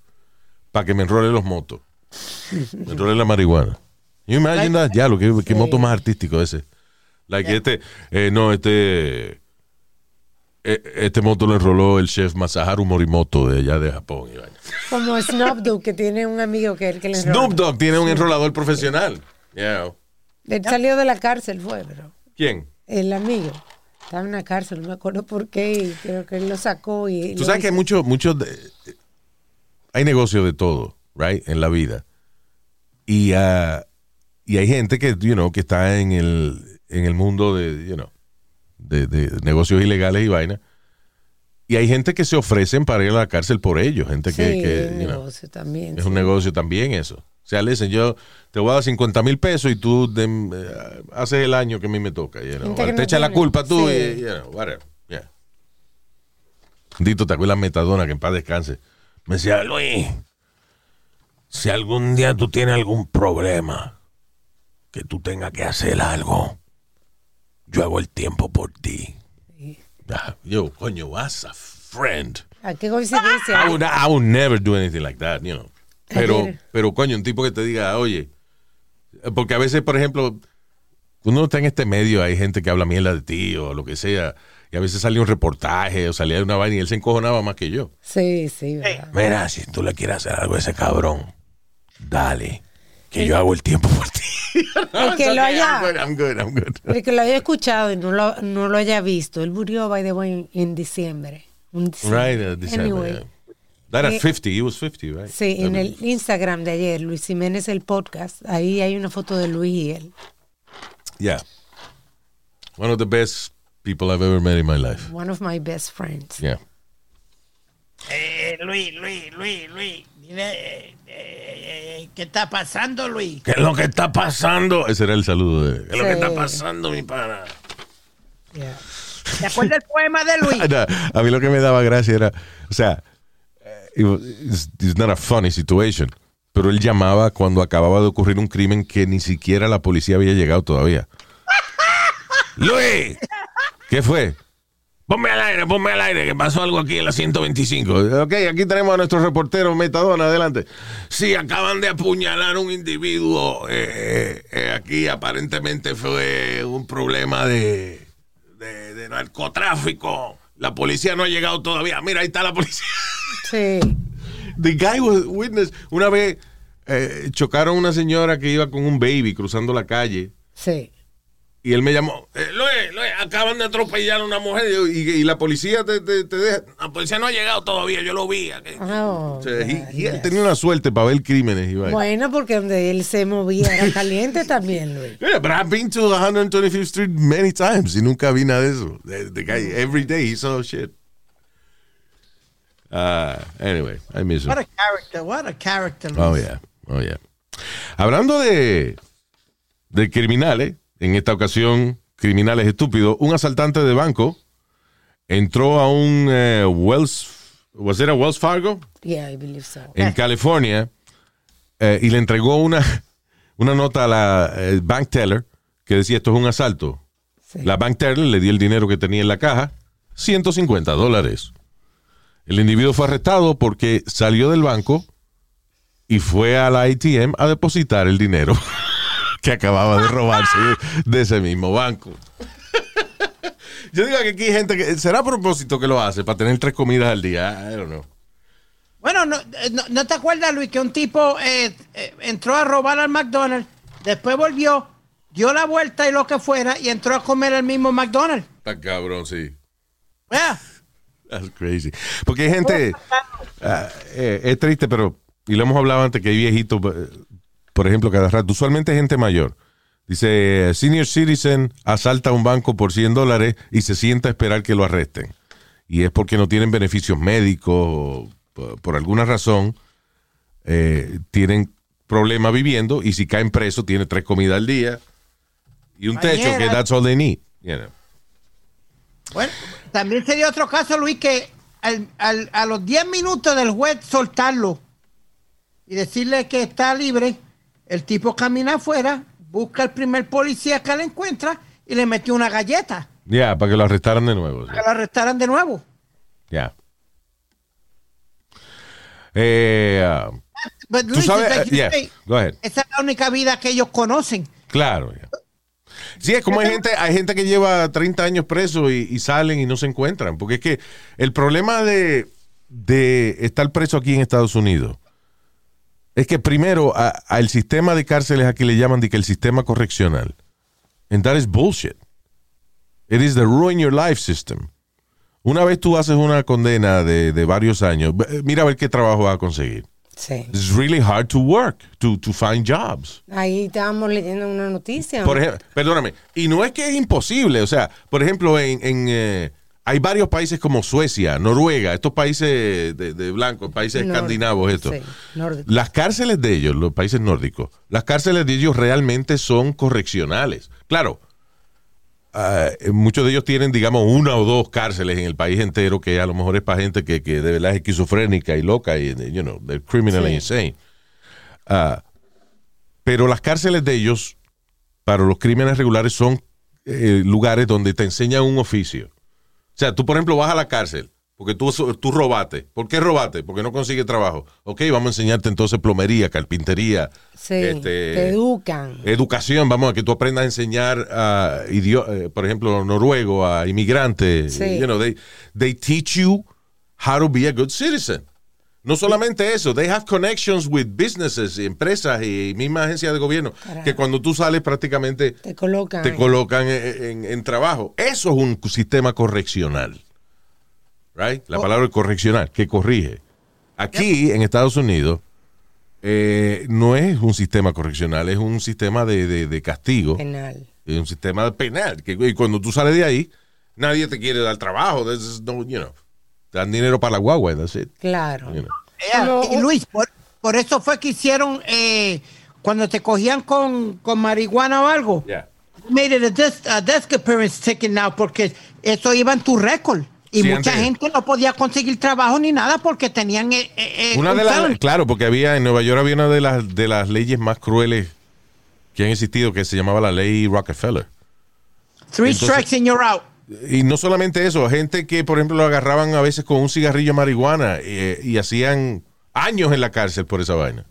para que me enrole los motos. <laughs> Me enrole la marihuana. You imagine that? Ya, lo que, que moto más artístico ese. Like este, eh, no, este, eh, este moto lo enroló el chef Masaharu Morimoto de allá de Japón. vaina. Como Snoop Dogg, que tiene un amigo que, el que le enrola. Snoop Dogg tiene un enrolador profesional. Yeah. Él salió de la cárcel, fue, pero ¿Quién? el amigo estaba en la cárcel, no me acuerdo por qué, y creo que él lo sacó y... Tú lo sabes que hay muchos, muchos, de- hay negocio de todo, right, en la vida. Y, ah, y hay gente que, you know, que está en el, en el mundo de, you know, de, de negocios ilegales y vaina. Y hay gente que se ofrecen para ir a la cárcel por ellos, gente que, Sí, que, un you know, también. es sí. un negocio también eso. O sea, le dicen, yo te voy a dar 50 mil pesos y tú eh, haces el año que a mí me toca. you know. Te no echa la culpa tú Sí. y, whatever. Yeah. Dito, ¿te acuerdas Metadona que en paz descanse? Me decía, Luis, si algún día tú tienes algún problema, que tú tengas que hacer algo, yo hago el tiempo por ti. Ah, Yo, coño, what's a friend? ¿A qué coincidencia? I would, I would never do anything like that, you know. Pero, pero coño, un tipo que te diga, oye, porque a veces, por ejemplo, cuando uno está en este medio, hay gente que habla mierda de ti o lo que sea, y a veces salía un reportaje o salía una vaina y él se encojonaba más que yo. Sí, sí, ¿verdad? Mira, si tú le quieres hacer algo a ese cabrón, dale, que yo hago el tiempo por ti. <laughs> El que lo haya, I'm good, I'm good. I'm good. el que lo haya escuchado y no lo, no lo haya visto, él murió, by the way, en, en diciembre. Un diciembre. Right, uh, December, Anyway, yeah. That at Eh, 50, he was 50, right? Sí, en el Instagram de ayer, Luis Jiménez, el podcast, ahí hay una foto de Luis y él. Yeah. One of the best people I've ever met in my life. One of my best friends. Yeah. Eh, Luis, Luis, Luis, Luis. Dile, eh, ¿qué está pasando, Luis? ¿Qué es lo que está pasando? Ese era el saludo de. ¿Qué es lo que está pasando, mi pana? Yeah. ¿Te acuerdas del poema de Luis? <laughs> No, a mí lo que me daba gracia era, o sea, eh, it was- it's, it's not a funny situation, pero él llamaba cuando acababa de ocurrir un crimen que ni siquiera la policía había llegado todavía. <laughs> Luis, ¿qué fue? Ponme al aire, ponme al aire, que pasó algo aquí en la 125. Ok, aquí tenemos a nuestro reportero Metadona, adelante. Sí, acaban de apuñalar a un individuo. eh, eh, aquí aparentemente fue un problema de, de, de narcotráfico. La policía no ha llegado todavía. Mira, ahí está la policía. Sí. <laughs> The guy was witness. Una vez eh, chocaron a una señora que iba con un baby cruzando la calle. Sí. Y él me llamó, eh, Luis, Luis, acaban de atropellar a una mujer y, y- y la policía te, te- te deja. La policía no ha llegado todavía, yo lo vi. aquí". Oh, O sea, he- God, he- él tenía una suerte para ver crímenes. Bueno, porque donde él se movía era <laughs> caliente también, Luis. Yeah, but I've been to 125th Street many times y nunca vi nada de eso. The, the guy, every day he saw shit. Uh, anyway, I miss him. What a character, what a character, Luis. Oh, yeah. Oh, yeah. Hablando de, de criminales, en esta ocasión, criminales estúpidos, un asaltante de banco entró a un eh, Wells, ¿was it a Wells Fargo? Yeah, I believe so. En California eh, y le entregó una, <laughs> una nota a la eh, bank teller que decía esto es un asalto. Sí. La bank teller le dio el dinero que tenía en la caja, 150 dólares. El individuo fue arrestado porque salió del banco y fue a la ATM a depositar el dinero <laughs> que acababa de robarse <laughs> de ese mismo banco. Yo digo que aquí hay gente que será a propósito que lo hace para tener tres comidas al día. I don't know. Bueno, no, eh, no, ¿no te acuerdas, Luis, que un tipo eh, eh, entró a robar al McDonald's, después volvió, dio la vuelta y lo que fuera, y entró a comer al mismo McDonald's? Está cabrón, sí. Yeah. That's crazy. Porque hay gente, ah, eh, es triste, pero, y lo hemos hablado antes, que hay viejitos, por ejemplo, cada rato, usualmente gente mayor. Dice, senior citizen asalta un banco por 100 dólares y se sienta a esperar que lo arresten. Y es porque no tienen beneficios médicos, o por, alguna razón, eh, tienen problemas viviendo y si caen presos, tienen tres comidas al día y un techo, que that's all they need. you know. Bueno, también sería otro caso, Luis, que al- al- a los 10 minutos del juez soltarlo y decirle que está libre, el tipo camina afuera, busca al primer policía que le encuentra y le metió una galleta Ya, para que lo arrestaran de nuevo. sí. para que lo arrestaran de nuevo. Ya. Eh, ah, But, Tú Luis, sabes, it's like eh, you yeah, say, go ahead. esa es la única vida que ellos conocen. claro. Sí, es como hay gente, hay gente que lleva 30 años preso y, y salen y no se encuentran. Porque es que el problema de, de estar preso aquí en Estados Unidos es que primero a- al sistema de cárceles aquí le llaman de que el sistema correccional. And that is bullshit. It is the ruin your life system. Una vez tú haces una condena de, de varios años, mira a ver qué trabajo vas a conseguir. Sí. It's really hard to work, to, to find jobs. Ahí estábamos leyendo una noticia. Por ejemplo, perdóname, y no es que es imposible, o sea, por ejemplo, en, en, eh, hay varios países como Suecia, Noruega, estos países de, de blancos, países escandinavos, estos. Sí. Las cárceles de ellos, los países nórdicos, las cárceles de ellos realmente son correccionales. Claro, ah, muchos de ellos tienen, digamos, una o dos cárceles en el país entero que a lo mejor es para gente que, que de verdad es esquizofrénica y loca y, you know, they're criminally insane. Ah, pero las cárceles de ellos, para los crímenes regulares, son eh, lugares donde te enseñan un oficio. O sea, tú, por ejemplo, vas a la cárcel porque tú, tú robaste. ¿Por qué robaste? Porque no consigues trabajo. Ok, vamos a enseñarte entonces plomería, carpintería, Sí, este, te educan. educación. Vamos a que tú aprendas a enseñar a, eh, por ejemplo, noruego, a inmigrantes. Sí. You know, they, they teach you how to be a good citizen. No solamente eso, they have connections with businesses, empresas y mismas agencias de gobierno, Carajo. que cuando tú sales prácticamente Te colocan. te colocan en, en- en trabajo. Eso es un sistema correccional. Right? La palabra es correccional, que corrige. Aquí, en Estados Unidos, eh, no es un sistema correccional, es un sistema de, de- de castigo, penal. es un sistema penal. Que, y cuando tú sales de ahí, nadie te quiere dar trabajo. No, you know, dan dinero para la guagua, that's it, Claro. you know. Yeah, Como- y Luis, por, por eso fue que hicieron eh, cuando te cogían con, con marihuana o algo. Made it a desk, a desk appearance ticket now porque eso iba en tu récord. Y Sí, mucha antes- gente no podía conseguir trabajo ni nada porque tenían eh, eh, Una un de las, claro, porque había en Nueva York había una de las de las leyes más crueles que han existido que se llamaba la ley Rockefeller. Three entonces- strikes and you're out. Y no solamente eso, gente que, por ejemplo, lo agarraban a veces con un cigarrillo de marihuana eh, y hacían años en la cárcel por esa vaina.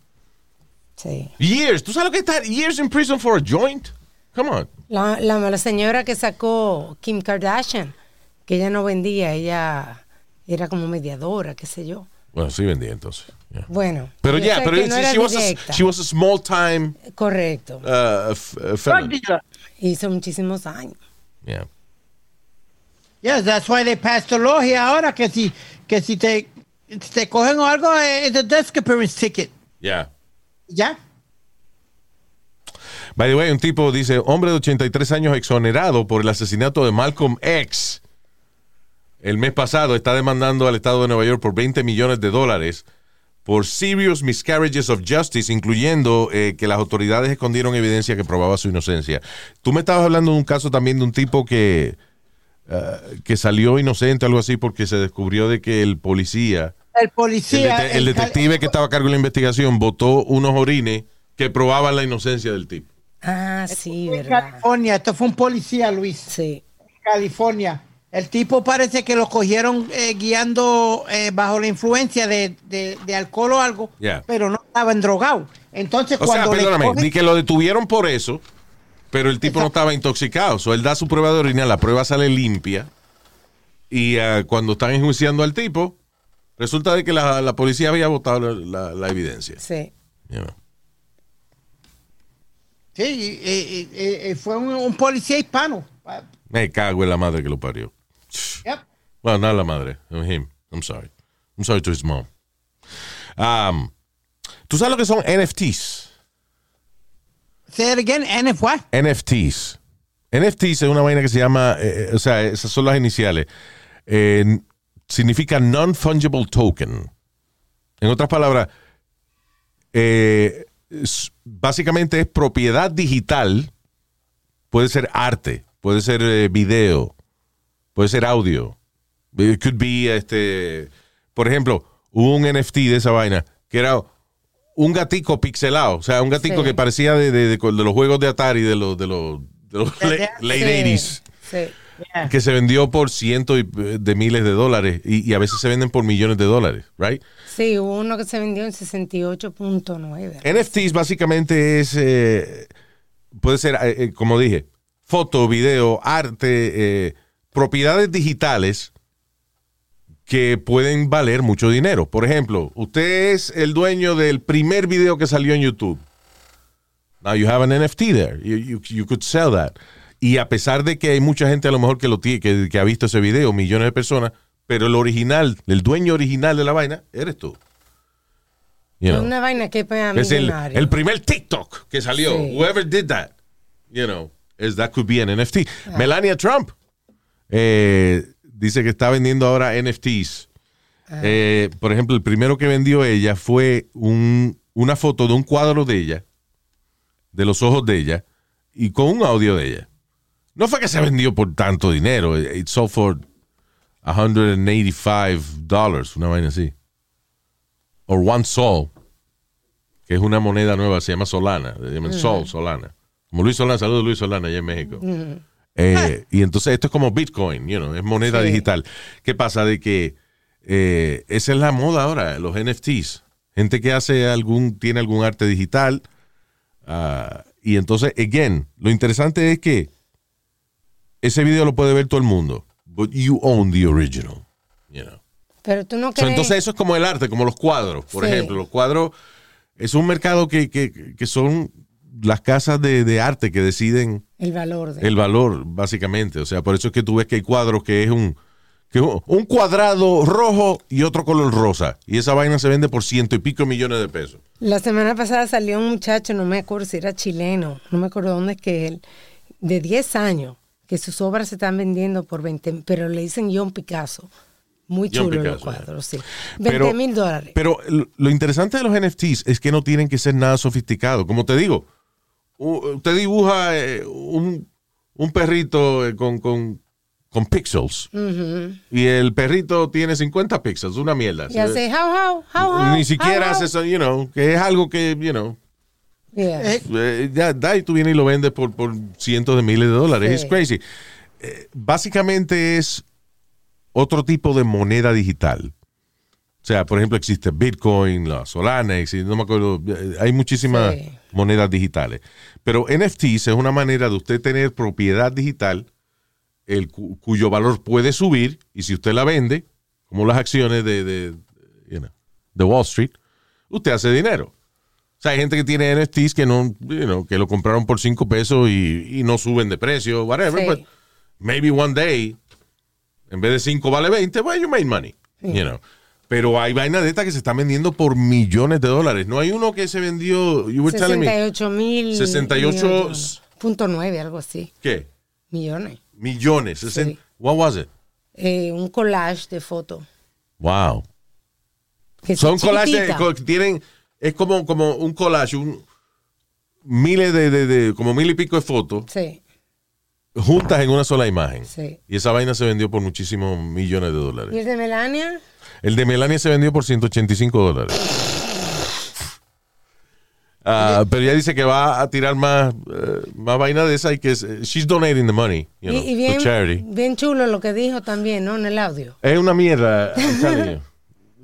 Sí. Years. ¿Tú sabes lo que está? Years in prison for a joint. Come on. La, la, la señora que sacó Kim Kardashian, que ella no vendía, ella era como mediadora, qué sé yo. Bueno, sí vendía entonces. yeah. Bueno. Pero ya, sé pero no she was a, she was a small time Correcto. uh, uh. Hizo muchísimos años. Yeah. Yes, that's why they passed the law here ahora que si, que si te, si te cogen o algo eh, es a desk appearance ticket. Yeah. ¿Ya? By the way, un tipo dice, hombre de 83 años exonerado por el asesinato de Malcolm X. El mes pasado está demandando al Estado de Nueva York por 20 millones de dólares por serious miscarriages of justice, incluyendo eh, que las autoridades escondieron evidencia que probaba su inocencia. Tú me estabas hablando de un caso también de un tipo que, ah, que salió inocente, algo así, porque se descubrió de que el policía, El policía. el el- detective que estaba a cargo de la investigación, votó unos orines que probaban la inocencia del tipo. Ah, sí, en verdad. California, esto fue un policía, Luis. Sí. California. El tipo parece que lo cogieron eh, guiando eh, bajo la influencia de, de- de alcohol o algo, Yeah. pero no estaba drogado. Entonces, O sea, cuando le perdóname, cogen- ni que lo detuvieron por eso, pero el tipo no estaba intoxicado. So, él da su prueba de orina, la prueba sale limpia. Y ah, cuando están enjuiciando al tipo, resulta de que la, la policía había botado la, la- la evidencia. Sí. You know. Sí, y fue un, un policía hispano. Me cago en la madre que lo parió. Yep. Well, not la madre, him. I'm sorry. I'm sorry to his mom. Um, ¿Tú sabes lo que son NFTs? Say it again, what? NFTs. NFTs es una vaina que se llama, eh, eh, o sea, esas son las iniciales. Eh, significa Non-Fungible Token. En otras palabras, básicamente es propiedad digital. Puede ser arte, puede ser video, puede ser audio. Could be, este, por ejemplo, hubo un NFT de esa vaina que era un gatico pixelado, o sea, un gatico Sí. que parecía de, de- de- de los juegos de Atari de los, de los, late, late Sí, 80s, sí. Yeah. que se vendió por cientos y- de miles de dólares y, y a veces se venden por millones de dólares, right? Sí, hubo uno que se vendió en 68.9. NFTs básicamente es, eh, puede ser, eh, eh, como dije, foto, video, arte, eh, propiedades digitales que pueden valer mucho dinero. Por ejemplo, usted es el dueño del primer video que salió en YouTube. Now you have an NFT there. You, you- you could sell that. Y a pesar de que hay mucha gente a lo mejor que lo tiene, que, que ha visto ese video, millones de personas, pero el original, el dueño original de la vaina, eres tú. You know. Una vaina que pega Es el, el primer TikTok que salió. Sí. Whoever did that, you know, is that could be an NFT. Melania Trump eh, dice que está vendiendo ahora NFTs. Eh, por ejemplo, el primero que vendió ella fue un- una foto de un cuadro de ella, de los ojos de ella, y con un audio de ella. No fue que se vendió por tanto dinero. It sold for 185 dollars, una vaina así. Or one sol, que es una moneda nueva, se llama Solana. Se llama Sol, Solana. Como Luis Solana, saludos Luis Solana allá en México. Eh, y entonces esto es como Bitcoin, you know, es moneda Sí. digital. ¿Qué pasa? De que eh, esa es la moda ahora, los NFTs. Gente que hace algún, tiene algún arte digital. ah, y entonces, again, lo interesante es que ese video lo puede ver todo el mundo. But you own the original. You know. Pero tú no So, entonces eso es como el arte, como los cuadros, por Sí. ejemplo. Los cuadros es un mercado que, que- que son las casas de, de arte que deciden el valor de... el valor, básicamente. O sea, por eso es que tú ves que hay cuadros que es un, que un- cuadrado rojo y otro color rosa. Y esa vaina se vende por ciento y pico millones de pesos. La semana pasada salió un muchacho, no me acuerdo si era chileno, no me acuerdo dónde es que él, de 10 años, que sus obras se están vendiendo por 20, pero le dicen John Picasso. Muy chulo los Picasso, cuadros, sí. Pero- 20 mil dólares. Pero lo- interesante de los NFTs es que no tienen que ser nada sofisticado. Como te digo, usted dibuja eh, un, un perrito eh, con, con, con pixels y el perrito tiene 50 píxeles, una mierda. Y hace how, how, how, how. Ni siquiera hace eso, you know, que es algo que, you know, Yeah. Eh, eh, ya da y tú vienes y lo vendes por, por cientos de miles de dólares. Sí. Es crazy. Eh, básicamente es otro tipo de moneda digital. O sea, por ejemplo, existe Bitcoin, la Solana, existe- no me acuerdo, eh, hay muchísimas Sí. monedas digitales. Pero NFTs es una manera de usted tener propiedad digital el cu- cuyo valor puede subir y si usted la vende, como las acciones de, de, you know, de Wall Street, usted hace dinero. O sea, hay gente que tiene NFTs que no, you know, que lo compraron por 5 pesos y, y no suben de precio, whatever. Sí. But maybe one day, en vez de 5 vale 20, well, you made money. You know. Pero hay vainas de estas que se están vendiendo por millones de dólares. No hay uno que se vendió, you were telling me, 68 mil. 68 punto nueve, algo así. ¿qué? Millones. Millones. Sí. What was it? Eh, un collage de fotos. Wow. Que Son collages que tienen, es como, como un collage, un, miles de, de- de- como mil y pico de fotos Sí, juntas en una sola imagen. sí. Y esa vaina se vendió por muchísimos millones de ¿Y dólares. el de Melania? El de Melania se vendió por 185 dólares. Ah, pero ella dice que va a tirar más, eh, más vaina de esa y que es- she's donating the money, you know, y, y bien, to charity. bien chulo lo que dijo también, ¿no? En el audio. Es una mierda. <laughs>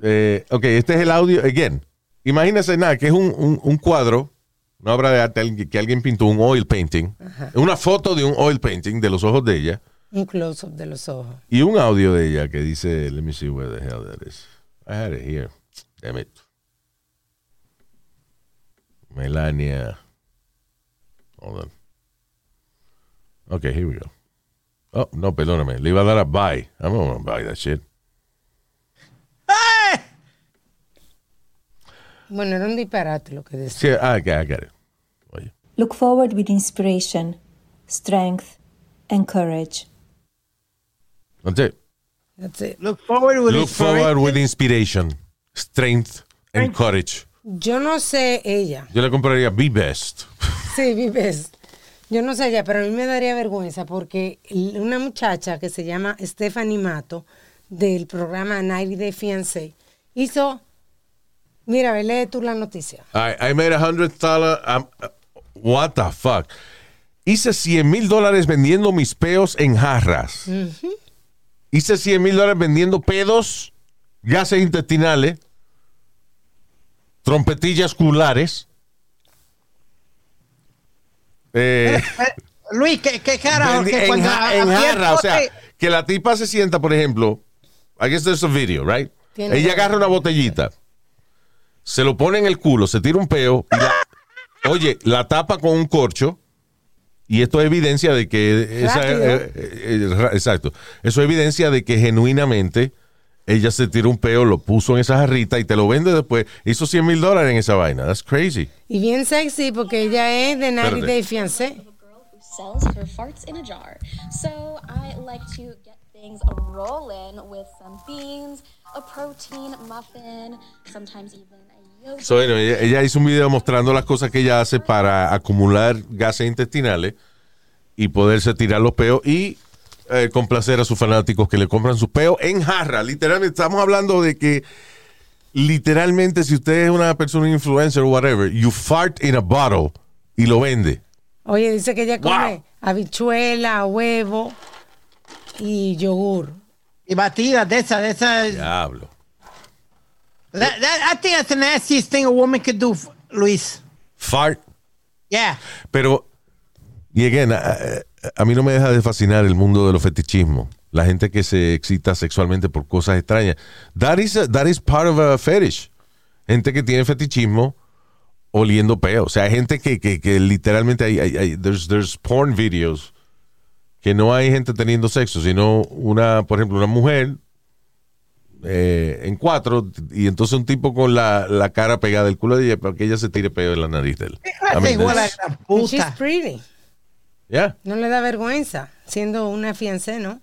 Eh, ok, este es el audio. Again, imagínense nada, que es un, un- un cuadro, una obra de arte que alguien pintó, un oil painting, una foto de un oil painting de los ojos de ella Un close-up de los ojos. y un audio de ella que dice, let me see where the hell that is. I had it here. Damn it. Melania. Hold on. Okay, here we go. Oh, no, perdóname. Le iba a dar a buy. I'm not gonna buy that shit. Bueno, era un disparate lo que decía. Sí, ah, okay, I got it. Oye. Look forward with inspiration, strength, and courage. That's it. That's it. Look forward with Look forward with inspiration, strength, en Cottage. Yo no sé ella. Yo le compraría Be Best. Sí, vives. Yo no sé ella, pero a mí me daría vergüenza porque una muchacha que se llama Stephanie Mato del programa 90 Day Fiancé hizo. Mira, lee tú la noticia. I, I made a hundred dollar. um, uh, what the fuck? Hice 100 mil dólares vendiendo mis peos en jarras. Hice 100 mil dólares vendiendo pedos, gases intestinales, trompetillas culares. Eh, <laughs> Luis, ¿qué, qué carajo? vendi- Que en, ja- en jarra, o sea, que la tipa se sienta, por ejemplo, I guess there's a video, right? Tiene Ella agarra una botellita, se lo pone en el culo, se tira un peo, y la- oye, la tapa con un corcho, y esto es evidencia de que... esa- eh, eh, eh, exacto. Eso es evidencia de que genuinamente ella se tiró un peo, lo puso en esa jarrita y te lo vende después. Hizo 100 mil dólares en esa vaina. That's crazy. Y bien sexy porque ella es de 90 Espérate. Day Fiancé. sells her farts in a jar. So I like to get things rolling with some beans, a protein muffin, sometimes even. So, bueno, ella, ella hizo un video mostrando las cosas que ella hace para acumular gases intestinales y poderse tirar los peos y eh, complacer a sus fanáticos que le compran sus peos en jarra. Literalmente, estamos hablando de que literalmente si usted es una persona influencer o whatever, you fart in a bottle y lo vende. Oye, dice que ella come Wow. habichuela, huevo y yogur. Y batidas de esas, de esas. Diablo. That- that- I think that's the nastiest thing a woman could do, Luis. Fart. Yeah. Pero, y again, a, a- mí no me deja de fascinar el mundo de los fetichismos. La gente que se excita sexualmente por cosas extrañas. That is, a- that is part of a fetish. Gente que tiene fetichismo oliendo peo. O sea, hay gente que, que, que literalmente hay, hay- hay- there's, there's porn videos que no hay gente teniendo sexo, sino una, por ejemplo, una mujer eh, en cuatro y entonces un tipo con la, la cara pegada del culo de ella para que ella se tire peo en la nariz de él. ¿Qué clase I mean, igual a gran And she's puta? pretty. Yeah. No le da vergüenza siendo una fiancé, ¿no?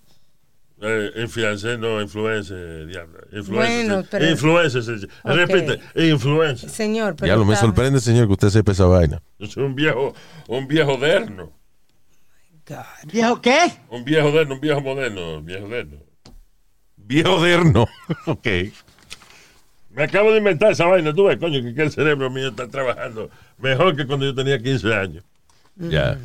Eh, influencer, no, influencer, diablo. Influencer. Bueno, pero- Influencer. Ok. Repite, influencer. Señor, pero Ya lo me sorprende, señor, que usted sepa esa vaina. Yo soy un viejo, un viejo derno. God. ¿Viejo qué? Un viejo derno, un viejo moderno, un viejo derno. Viejo derno. <laughs> ok. Me acabo de inventar esa vaina, tú ves, coño, que, que el cerebro mío está trabajando mejor que cuando yo tenía 15 años. Ya.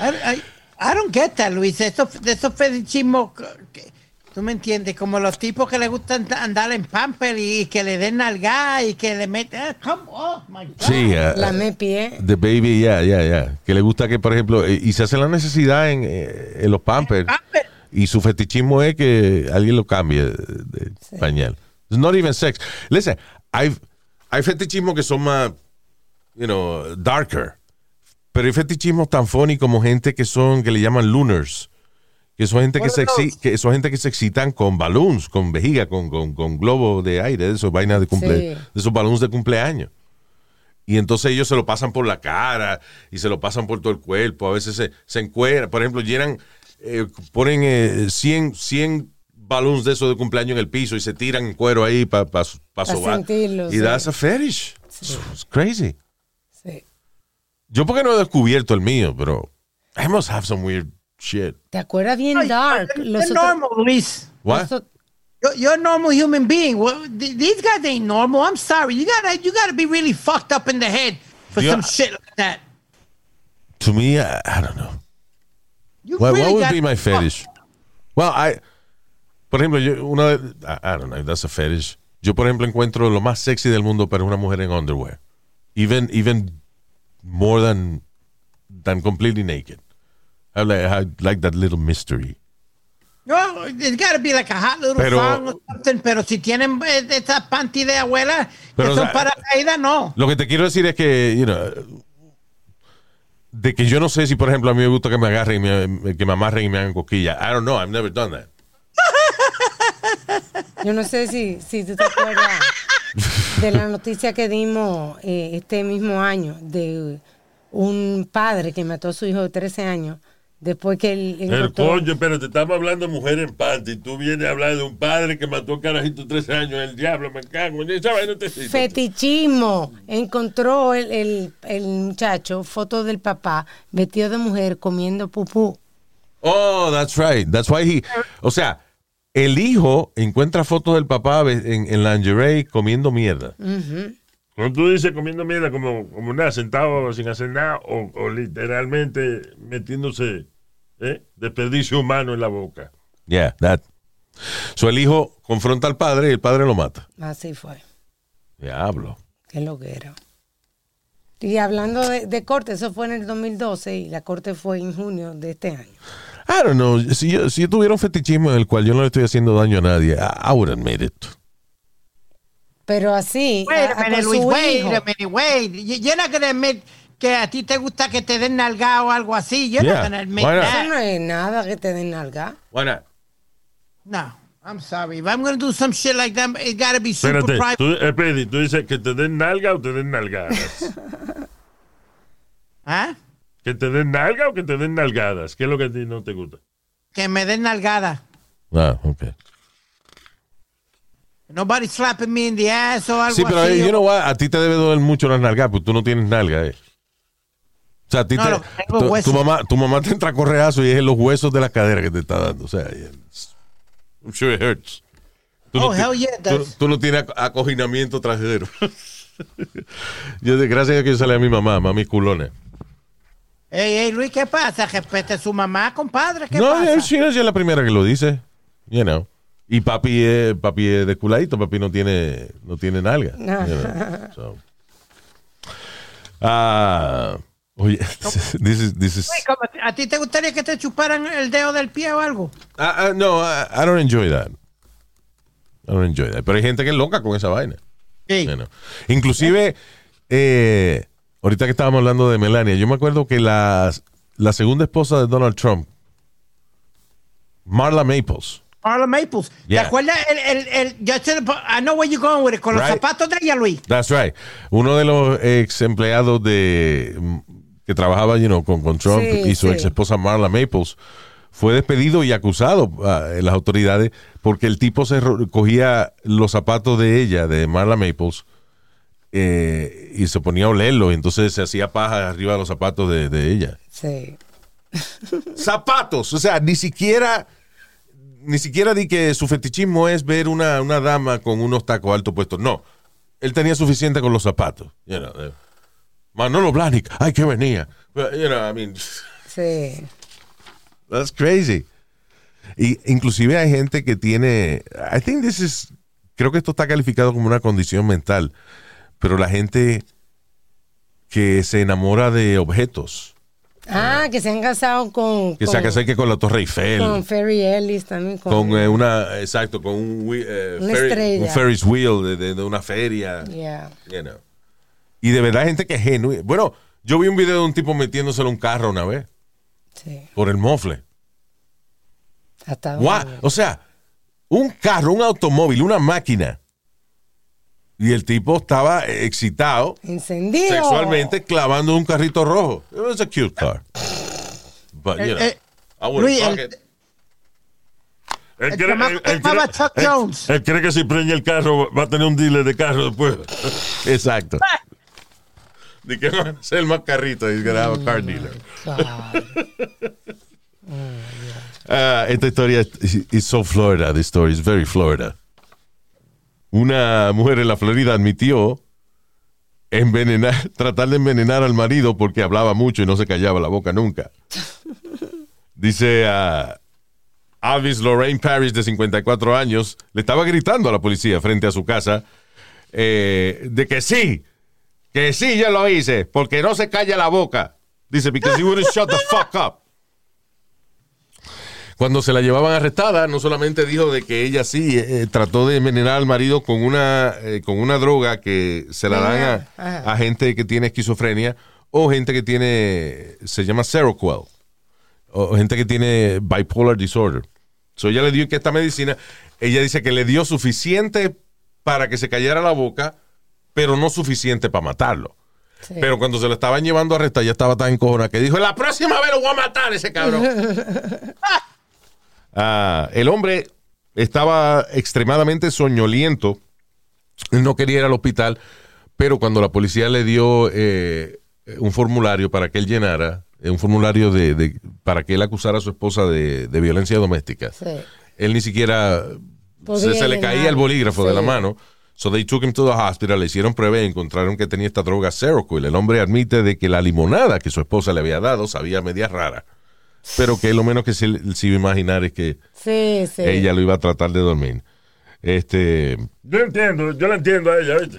I, I- I don't get that, Luis. Esos, de esos fetichismos, que- tú me entiendes, como los tipos que les gustan andar en pamper y, que le den nalga y que le meten. ah, come on, my God. Sí, uh, La me pie. The baby, ya, ya, ya. Que le gusta que, por ejemplo, eh, y se hace la necesidad en, eh, en los pampers. Pamper. Y su fetichismo es que alguien lo cambie de, de pañal. It's not even sex. Listen, hay, hay fetichismos que son más, you know, darker. Pero hay fetichismos tan funny como gente que son, que le llaman lunars. Que son gente que se, que son gente que se excitan con balloons, con vejiga, con, con, con globos de aire, de esos vainas de cumple, Sí. de esos balloons de cumpleaños. Y entonces ellos se lo pasan por la cara y se lo pasan por todo el cuerpo. A veces se, se encueran. Por ejemplo, llenan, eh, ponen eh, 100, 100 balloons de esos de cumpleaños en el piso y se tiran en cuero ahí para pa, pa Pa sobar. Y sí. that's a fetish. It's crazy. Sí. Yo porque no he descubierto el mío, pero I must have some weird shit. ¿Te acuerdas bien Ay, dark? you're Los otros- normal, Luis. What? los You're, you're a normal human being. Well, th- these guys ain't normal. I'm sorry. You gotta, you gotta be really fucked up in the head for some shit like that. To me, I, I don't know. You What, really what would be my fetish? Well, I, por ejemplo, yo, una de, I, I don't know if that's a fetish. Yo, por ejemplo, encuentro lo más sexy del mundo para una mujer en underwear. Even, even more than, than completely naked. I like, I like that little mystery. No, it's got to be like a hot little Pero- song or something. Pero si tienen eh, esas panty de abuela que o son sea, para caída, no. Lo que te quiero decir es que, you know, de que yo no sé si, por ejemplo, a mí me gusta que me agarren, y me- que me amarren y me hagan cosquillas. I don't know, I've never done that. <laughs> Yo no sé si, si tú te acuerdas de la noticia que dimos eh, este mismo año de un padre que mató a su hijo de 13 años Después que él El encontró- coño, pero te estamos hablando de mujer en panty. Tú vienes a hablar de un padre que mató a un carajito de 13 años. El diablo, me cago. te Fetichismo. Encontró el, el, el muchacho fotos del papá vestido de mujer comiendo pupú. Oh, that's right. That's why he. O sea, el hijo encuentra fotos del papá en, en lingerie comiendo mierda. Cuando tú dices comiendo mierda como, como nada, sentado sin hacer nada, o, o literalmente metiéndose ¿eh? desperdicio humano en la boca. Yeah, that. So el hijo confronta al padre y el padre lo mata. Así fue. Diablo. Qué lo que era. Y hablando de, de corte, eso fue en el 2012 y la corte fue en junio de este año. I don't know. Si yo, si yo tuviera un fetichismo en el cual yo no le estoy haciendo daño a nadie, I, I would admit it. Pero así, Wait a- a a- minute, Luis, su wait hijo. a minute, wait. You- You're not gonna admit que a ti te gusta que te den nalga o algo así. You're Yeah. not gonna Why that. no es nada que te den nalga. Why not? No, I'm sorry. If I'm gonna do some shit like that, it gotta be super Espérate, private. tú, eh, Pedi, tú dices que te den nalga o te den nalgadas. <laughs> ¿Ah? ¿Que te den nalga o que te den nalgadas? ¿Qué es lo que a ti no te gusta? Que me den nalgada. Ah, ok. Nobody slapping me in the ass o algo Sí, pero así. you know what? a ti te debe doler mucho las nalgas, porque tú no tienes nalga, eh. O sea, a ti No, te, tu, mamá, tu mamá te entra a correazo y es en los huesos de la cadera que te está dando. O sea, I'm sure it hurts. Tú Oh, ti- hell yeah, tú, tú no tienes ac- acoginamiento trasero. <laughs> yo, gracias a que yo salí a mi mamá, mami culona. Ey, ey, Luis, ¿qué pasa? Respete a su mamá, compadre. ¿Qué No, pasa? ella sí, es la primera que lo dice. You know. Y papi es, papi es de culadito, papi no tiene, no tiene nalga. you know, <laughs> so. Ah, oye, <laughs> this is, this is, Luis, ¿cómo te- ¿A ti te gustaría que te chuparan el dedo del pie o algo? Ah, ah, no, I, I don't enjoy that. I don't enjoy that. Pero hay gente que es loca con esa vaina. Sí. Know. Inclusive, eh, ahorita que estábamos hablando de Melania, yo me acuerdo que la, la segunda esposa de Donald Trump, Marla Maples, Marla Maples. Yeah. ¿Te acuerdas? El, el, el, I know where you're going with it. Con los zapatos de ella, Luis. That's right. Uno de los ex empleados de que trabajaba you know, con, con Trump Sí, y su sí. ex esposa Marla Maples fue despedido y acusado ah, en las autoridades porque el tipo se cogía los zapatos de ella, de Marla Maples, eh, y se ponía a olerlo y entonces se hacía paja arriba de los zapatos de, de ella. Sí. <laughs> Zapatos, o sea, ni siquiera ni siquiera di que su fetichismo es ver una, una dama con unos tacos altos puestos. No, él tenía suficiente con los zapatos. You know, eh. Manolo Blahnik, ay, que venía. But, you know, I mean, Sí. that's crazy. Y inclusive hay gente que tiene, I think this is, creo que esto está calificado como una condición mental, pero la gente que se enamora de objetos, Ah, que se han casado con. que con, se hace que con la Torre Eiffel. con Ferry Ellis también. Con, con eh, una exacto con un, eh, Una ferry- un Ferris wheel de, de- de una feria Yeah. you know. Y de verdad hay gente que es genuina bueno yo vi un video de un tipo metiéndoselo a un carro una vez Sí. por el mofle Hasta Guau, donde- o sea un carro un automóvil una máquina y el tipo estaba excitado Encendido. sexualmente clavando un carrito rojo it was a cute car but you Eh, know eh, I wouldn't Luis, fuck el- it. Él El cree, él- él Chuck Jones. él cree que si preña el carro va a tener un dealer de carro después. <laughs> exacto de que va a ser el más carrito he's gonna have a car dealer God. <laughs> Ah, esta historia es so Florida. This story is very Florida. Una mujer en la Florida admitió envenenar, <laughs> tratar de envenenar al marido porque hablaba mucho y no se callaba la boca nunca. <laughs> Dice a Avis Lorraine Parrish, de 54 años, le estaba gritando a la policía frente a su casa eh, de que sí, que sí, yo lo hice, porque no se calla la boca. Dice, because he wouldn't shut the fuck up. Cuando se la llevaban arrestada, no solamente dijo de que ella sí eh, trató de envenenar al marido con una, eh, con una droga que se la dan a gente que tiene esquizofrenia o gente que tiene, se llama Seroquel, o gente que tiene bipolar disorder. So ella le dio que esta medicina, ella dice que le dio suficiente para que se callara la boca, pero no suficiente para matarlo. Sí. Pero cuando se lo estaban llevando a arrestar, ya estaba tan encojona que dijo, la próxima vez lo voy a matar ese cabrón. <laughs> Ah, el hombre estaba extremadamente soñoliento. No quería ir al hospital, pero cuando la policía le dio eh, un formulario para que él llenara, eh, un formulario de, de- para que él acusara a su esposa de, de violencia doméstica, Sí. él ni siquiera se, se le caía el bolígrafo de la mano. So they took him to the hospital, le hicieron prueba y encontraron que tenía esta droga Seroquel. El hombre admite de que la limonada que su esposa le había dado sabía media rara. Pero que lo menos que se, se iba a imaginar es que Sí, sí. ella lo iba a tratar de dormir. Este, Yo entiendo, yo la entiendo a ella, ¿viste?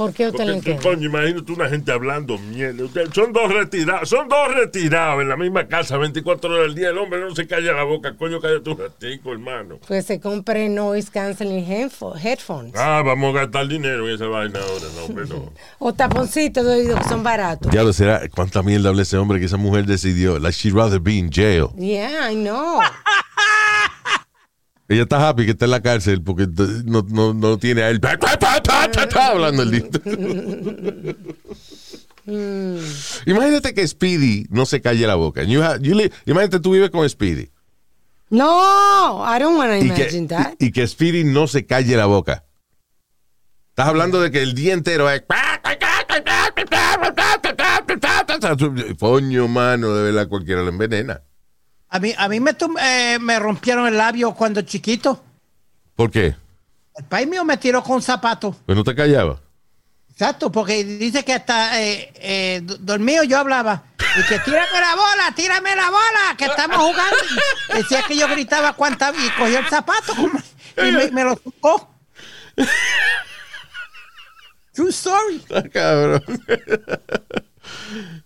¿Por qué usted Porque le coño, imagínate una gente hablando mierda. Ustedes son dos retirados, son dos retirados en la misma casa 24 horas al día. El hombre no se calla la boca, coño, cállate un ratico, hermano. Pues se compre noise canceling headpho- headphones. Ah, vamos a gastar dinero en esa vaina ahora, no, no. <laughs> O taponcitos de oído que son baratos. ya lo será, cuánta mierda habla ese hombre que esa mujer decidió, like she'd rather be in jail. Yeah, I know. <laughs> Ella está happy que está en la cárcel porque no, no, no tiene a él hablando el dito. Imagínate que Speedy no se calle la boca. You you imagínate tú vives con Speedy No, I don't want to y imagine que, that. y, y que Speedy no se calle la boca. Estás hablando de que el día entero es... Coño, mano, de verdad cualquiera lo envenena. A mí, a mí me, eh, me rompieron el labio cuando chiquito. ¿Por qué? El país mío me tiró con zapatos. Pues no te callaba. Exacto, porque dice que hasta eh, eh, dormido yo hablaba. Y que tírame la bola, tírame la bola, que estamos jugando. Y decía que yo gritaba cuánta y cogió el zapato y me, me lo tocó. True story. Está cabrón. <laughs>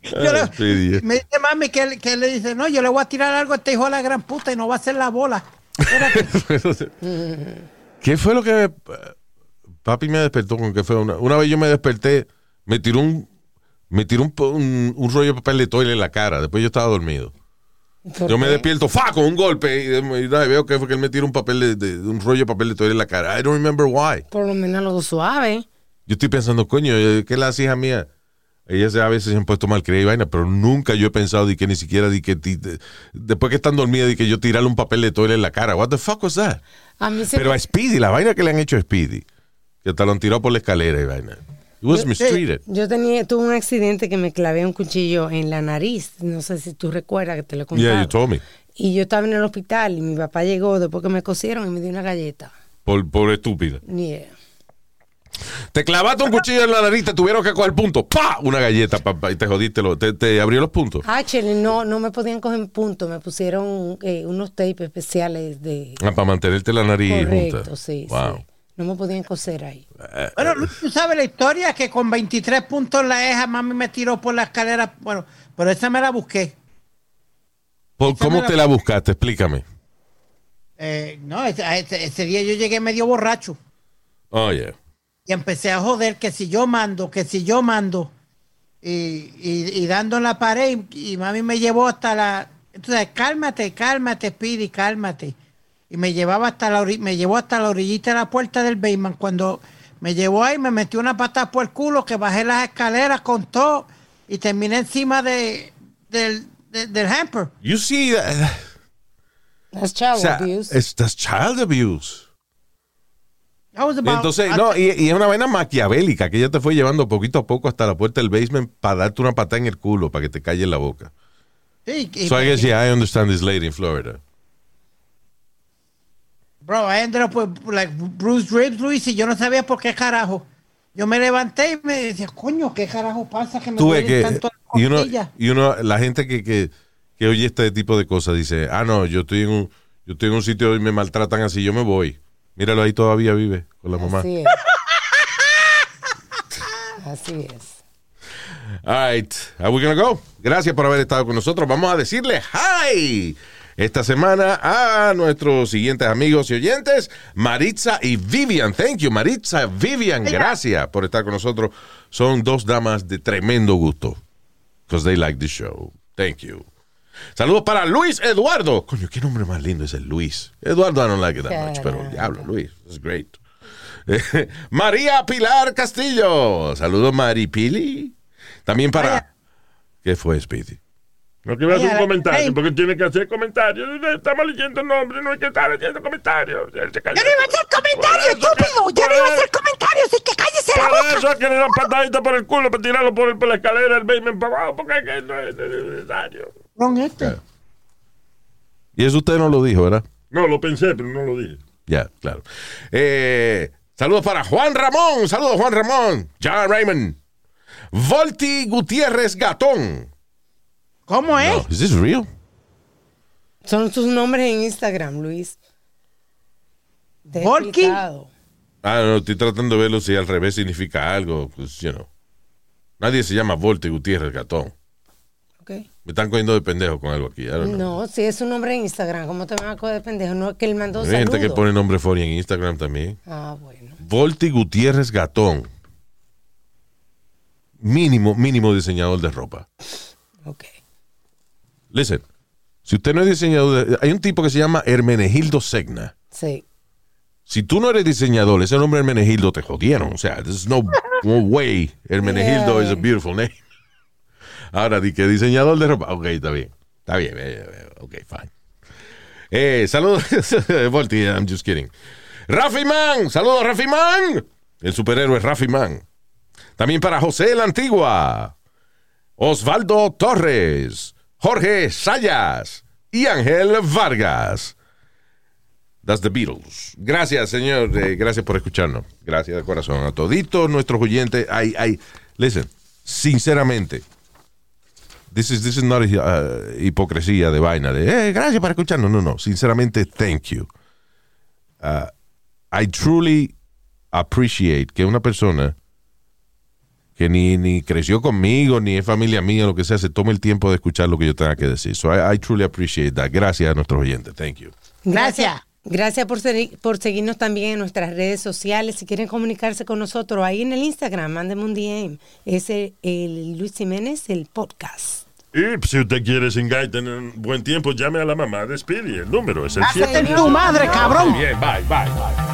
Yo le- Speedy. me dice mami que, que le dice, no, yo le voy a tirar algo a este hijo de la gran puta y no va a hacer la bola. <laughs> ¿Qué fue lo que me- papi me despertó con que fue una, una vez yo me desperté, me tiró un me tiró un, un- un rollo de papel de toile en la cara, después yo estaba dormido. ¿Por Yo me despierto fa con un golpe y, veo que fue que él me tiró un papel de, un rollo de papel de toile en la cara. I don't remember why. Por lo menos algo suave. Yo estoy pensando, coño, eh, ¿qué las hijas mías? Ellas a veces se han puesto mal y vaina, pero nunca yo he pensado de que ni siquiera de que de- después que están dormidas de que yo tirarle un papel de toile en la cara. What the fuck was that? A mí se Pero a Speedy, la vaina que le han hecho a Speedy, que hasta lo han tirado por la escalera y vaina. It was mistreated. Yo tenía, tuve un accidente que me clavé un cuchillo en la nariz. No sé si tú recuerdas que te lo contado. Yeah, you told me. Y yo estaba en el hospital y mi papá llegó después que me cosieron y me dio una galleta. Por, por estúpida. Yeah. Te clavaste un cuchillo en la nariz, te tuvieron que coger punto. ¡Pa! Una galleta, papá, y te jodiste. Lo, te, te abrió los puntos. Actually, no, no me podían coger puntos. Me pusieron eh, unos tapes especiales de... Ah, para mantenerte la nariz Correcto, junta. sí, Wow. sí. No me podían coser ahí. Bueno, Luis, tú sabes la historia que con 23 puntos en la eja, mami me tiró por la escalera. Bueno, pero esa me la busqué. ¿Por- ¿Cómo te la buscaste? Explícame. Eh, no, ese, ese- ese día yo llegué medio borracho Oh, yeah. Y empecé a joder que si yo mando, que si yo mando. Y, y- y dando en la pared y, y mami me llevó hasta la... Entonces, cálmate, cálmate, Speedy, cálmate. Y me llevaba hasta la me llevó hasta la orillita de la puerta del basement. Cuando me llevó ahí, me metió una patada por el culo, que bajé las escaleras con todo y terminé encima de, del, de- del hamper. You see, that- That's child o sea, abuse. that's child abuse. Entonces, no, y, y es una vaina maquiavélica que ella te fue llevando poquito a poco hasta la puerta del basement para darte una patada en el culo para que te calle la boca. Sí, y- So I guess, yeah, I understand this lady in Florida. Bro, I ended up with like Bruce Ribs, Luis, y yo no sabía por qué carajo. Yo me levanté y me decía, coño, ¿qué carajo pasa que me duelen que, tanto las y uno, costillas? y uno, la gente que, que, que oye este tipo de cosas dice, ah, no, yo estoy en un, yo estoy en un sitio y me maltratan así, yo me voy. Míralo ahí todavía vive con la mamá. Así es. <laughs> Así es. All right, are we gonna go? Gracias por haber estado con nosotros. Vamos a decirle hi esta semana a nuestros siguientes amigos y oyentes, Maritza y Vivian. Thank you, Maritza, Vivian. Gracias por estar con nosotros. Son dos damas de tremendo gusto. Because they like the show. Thank you. Saludos para Luis Eduardo. Coño, qué nombre más lindo es el Luis. Eduardo I don't like it that much, pero diablo, Luis. It's great. <laughs> María Pilar Castillo. Saludos, Mari Pili. También para... ¿Qué fue, Speedy? No a hacer un comentario, porque tiene que hacer comentarios. Estamos leyendo nombres, no hay que estar leyendo comentarios. Yo no iba a hacer comentarios, Por estúpido. Yo no iba a hacer comentarios, así que cállese la Por boca. eso es que le dan patadita por el culo para tirarlo por, el- por la escalera del basement para abajo, porque es que no es necesario. Con este. Y eso usted no lo dijo, ¿verdad? No, lo pensé, pero no lo dije. Ya, claro. Eh, saludos para Juan Ramón. Saludos, Juan Ramón. John Raymond. Volti Gutiérrez Gatón. ¿Cómo es? No, ¿Is this real? Son sus nombres en Instagram, Luis. Explicado. Ah, no, estoy tratando de verlo si al revés significa algo. Pues, you know. Nadie se llama Volti Gutiérrez Gatón. Me están cogiendo de pendejo con algo aquí. No, si es su nombre en Instagram, ¿cómo te van a coger de pendejo? No es que él mandó Hay gente que pone nombre funny en Instagram también. Ah, bueno. Volti Gutiérrez Gatón. Mínimo, mínimo diseñador de ropa. Ok. Listen, si usted no es diseñador, de- hay un tipo que se llama Hermenegildo Segna. Sí. Si tú no eres diseñador, ese nombre Hermenegildo te jodieron. O sea, there's no, no way. Hermenegildo Yeah. is a beautiful name. Ahora, di que diseñador de ropa. Ok, está bien. Está bien. eh, eh, Ok, fine. Eh, saludos, <laughs> Volti, I'm just kidding. Rafi Man, saludos Rafi Man. El superhéroe Rafi Man. También para José la Antigua, Osvaldo Torres, Jorge Sayas y Ángel Vargas. That's the Beatles. Gracias, señor. gracias por escucharnos. Gracias de corazón a toditos nuestros oyentes. Ay, ay. Listen, sinceramente, this is, this is not uh, hipocresía de vaina de, eh, gracias por escucharnos. No, no. Sinceramente, thank you. Uh, I truly appreciate que una persona que ni, ni creció conmigo, ni es familia mía, lo que sea, se tome el tiempo de escuchar lo que yo tenga que decir. So I, I truly appreciate that. Gracias a nuestros oyentes. Thank you. Gracias. Gracias por, ser- por seguirnos también en nuestras redes sociales. Si quieren comunicarse con nosotros, ahí en el Instagram, mándenme un DM. Es el, el Luis Jiménez, el podcast. Y si usted quiere sin guy tener un buen tiempo, llame a la mamá de Speedy. El número es el Cállate 7. en tu madre, cabrón. Bien, bye, bye, bye.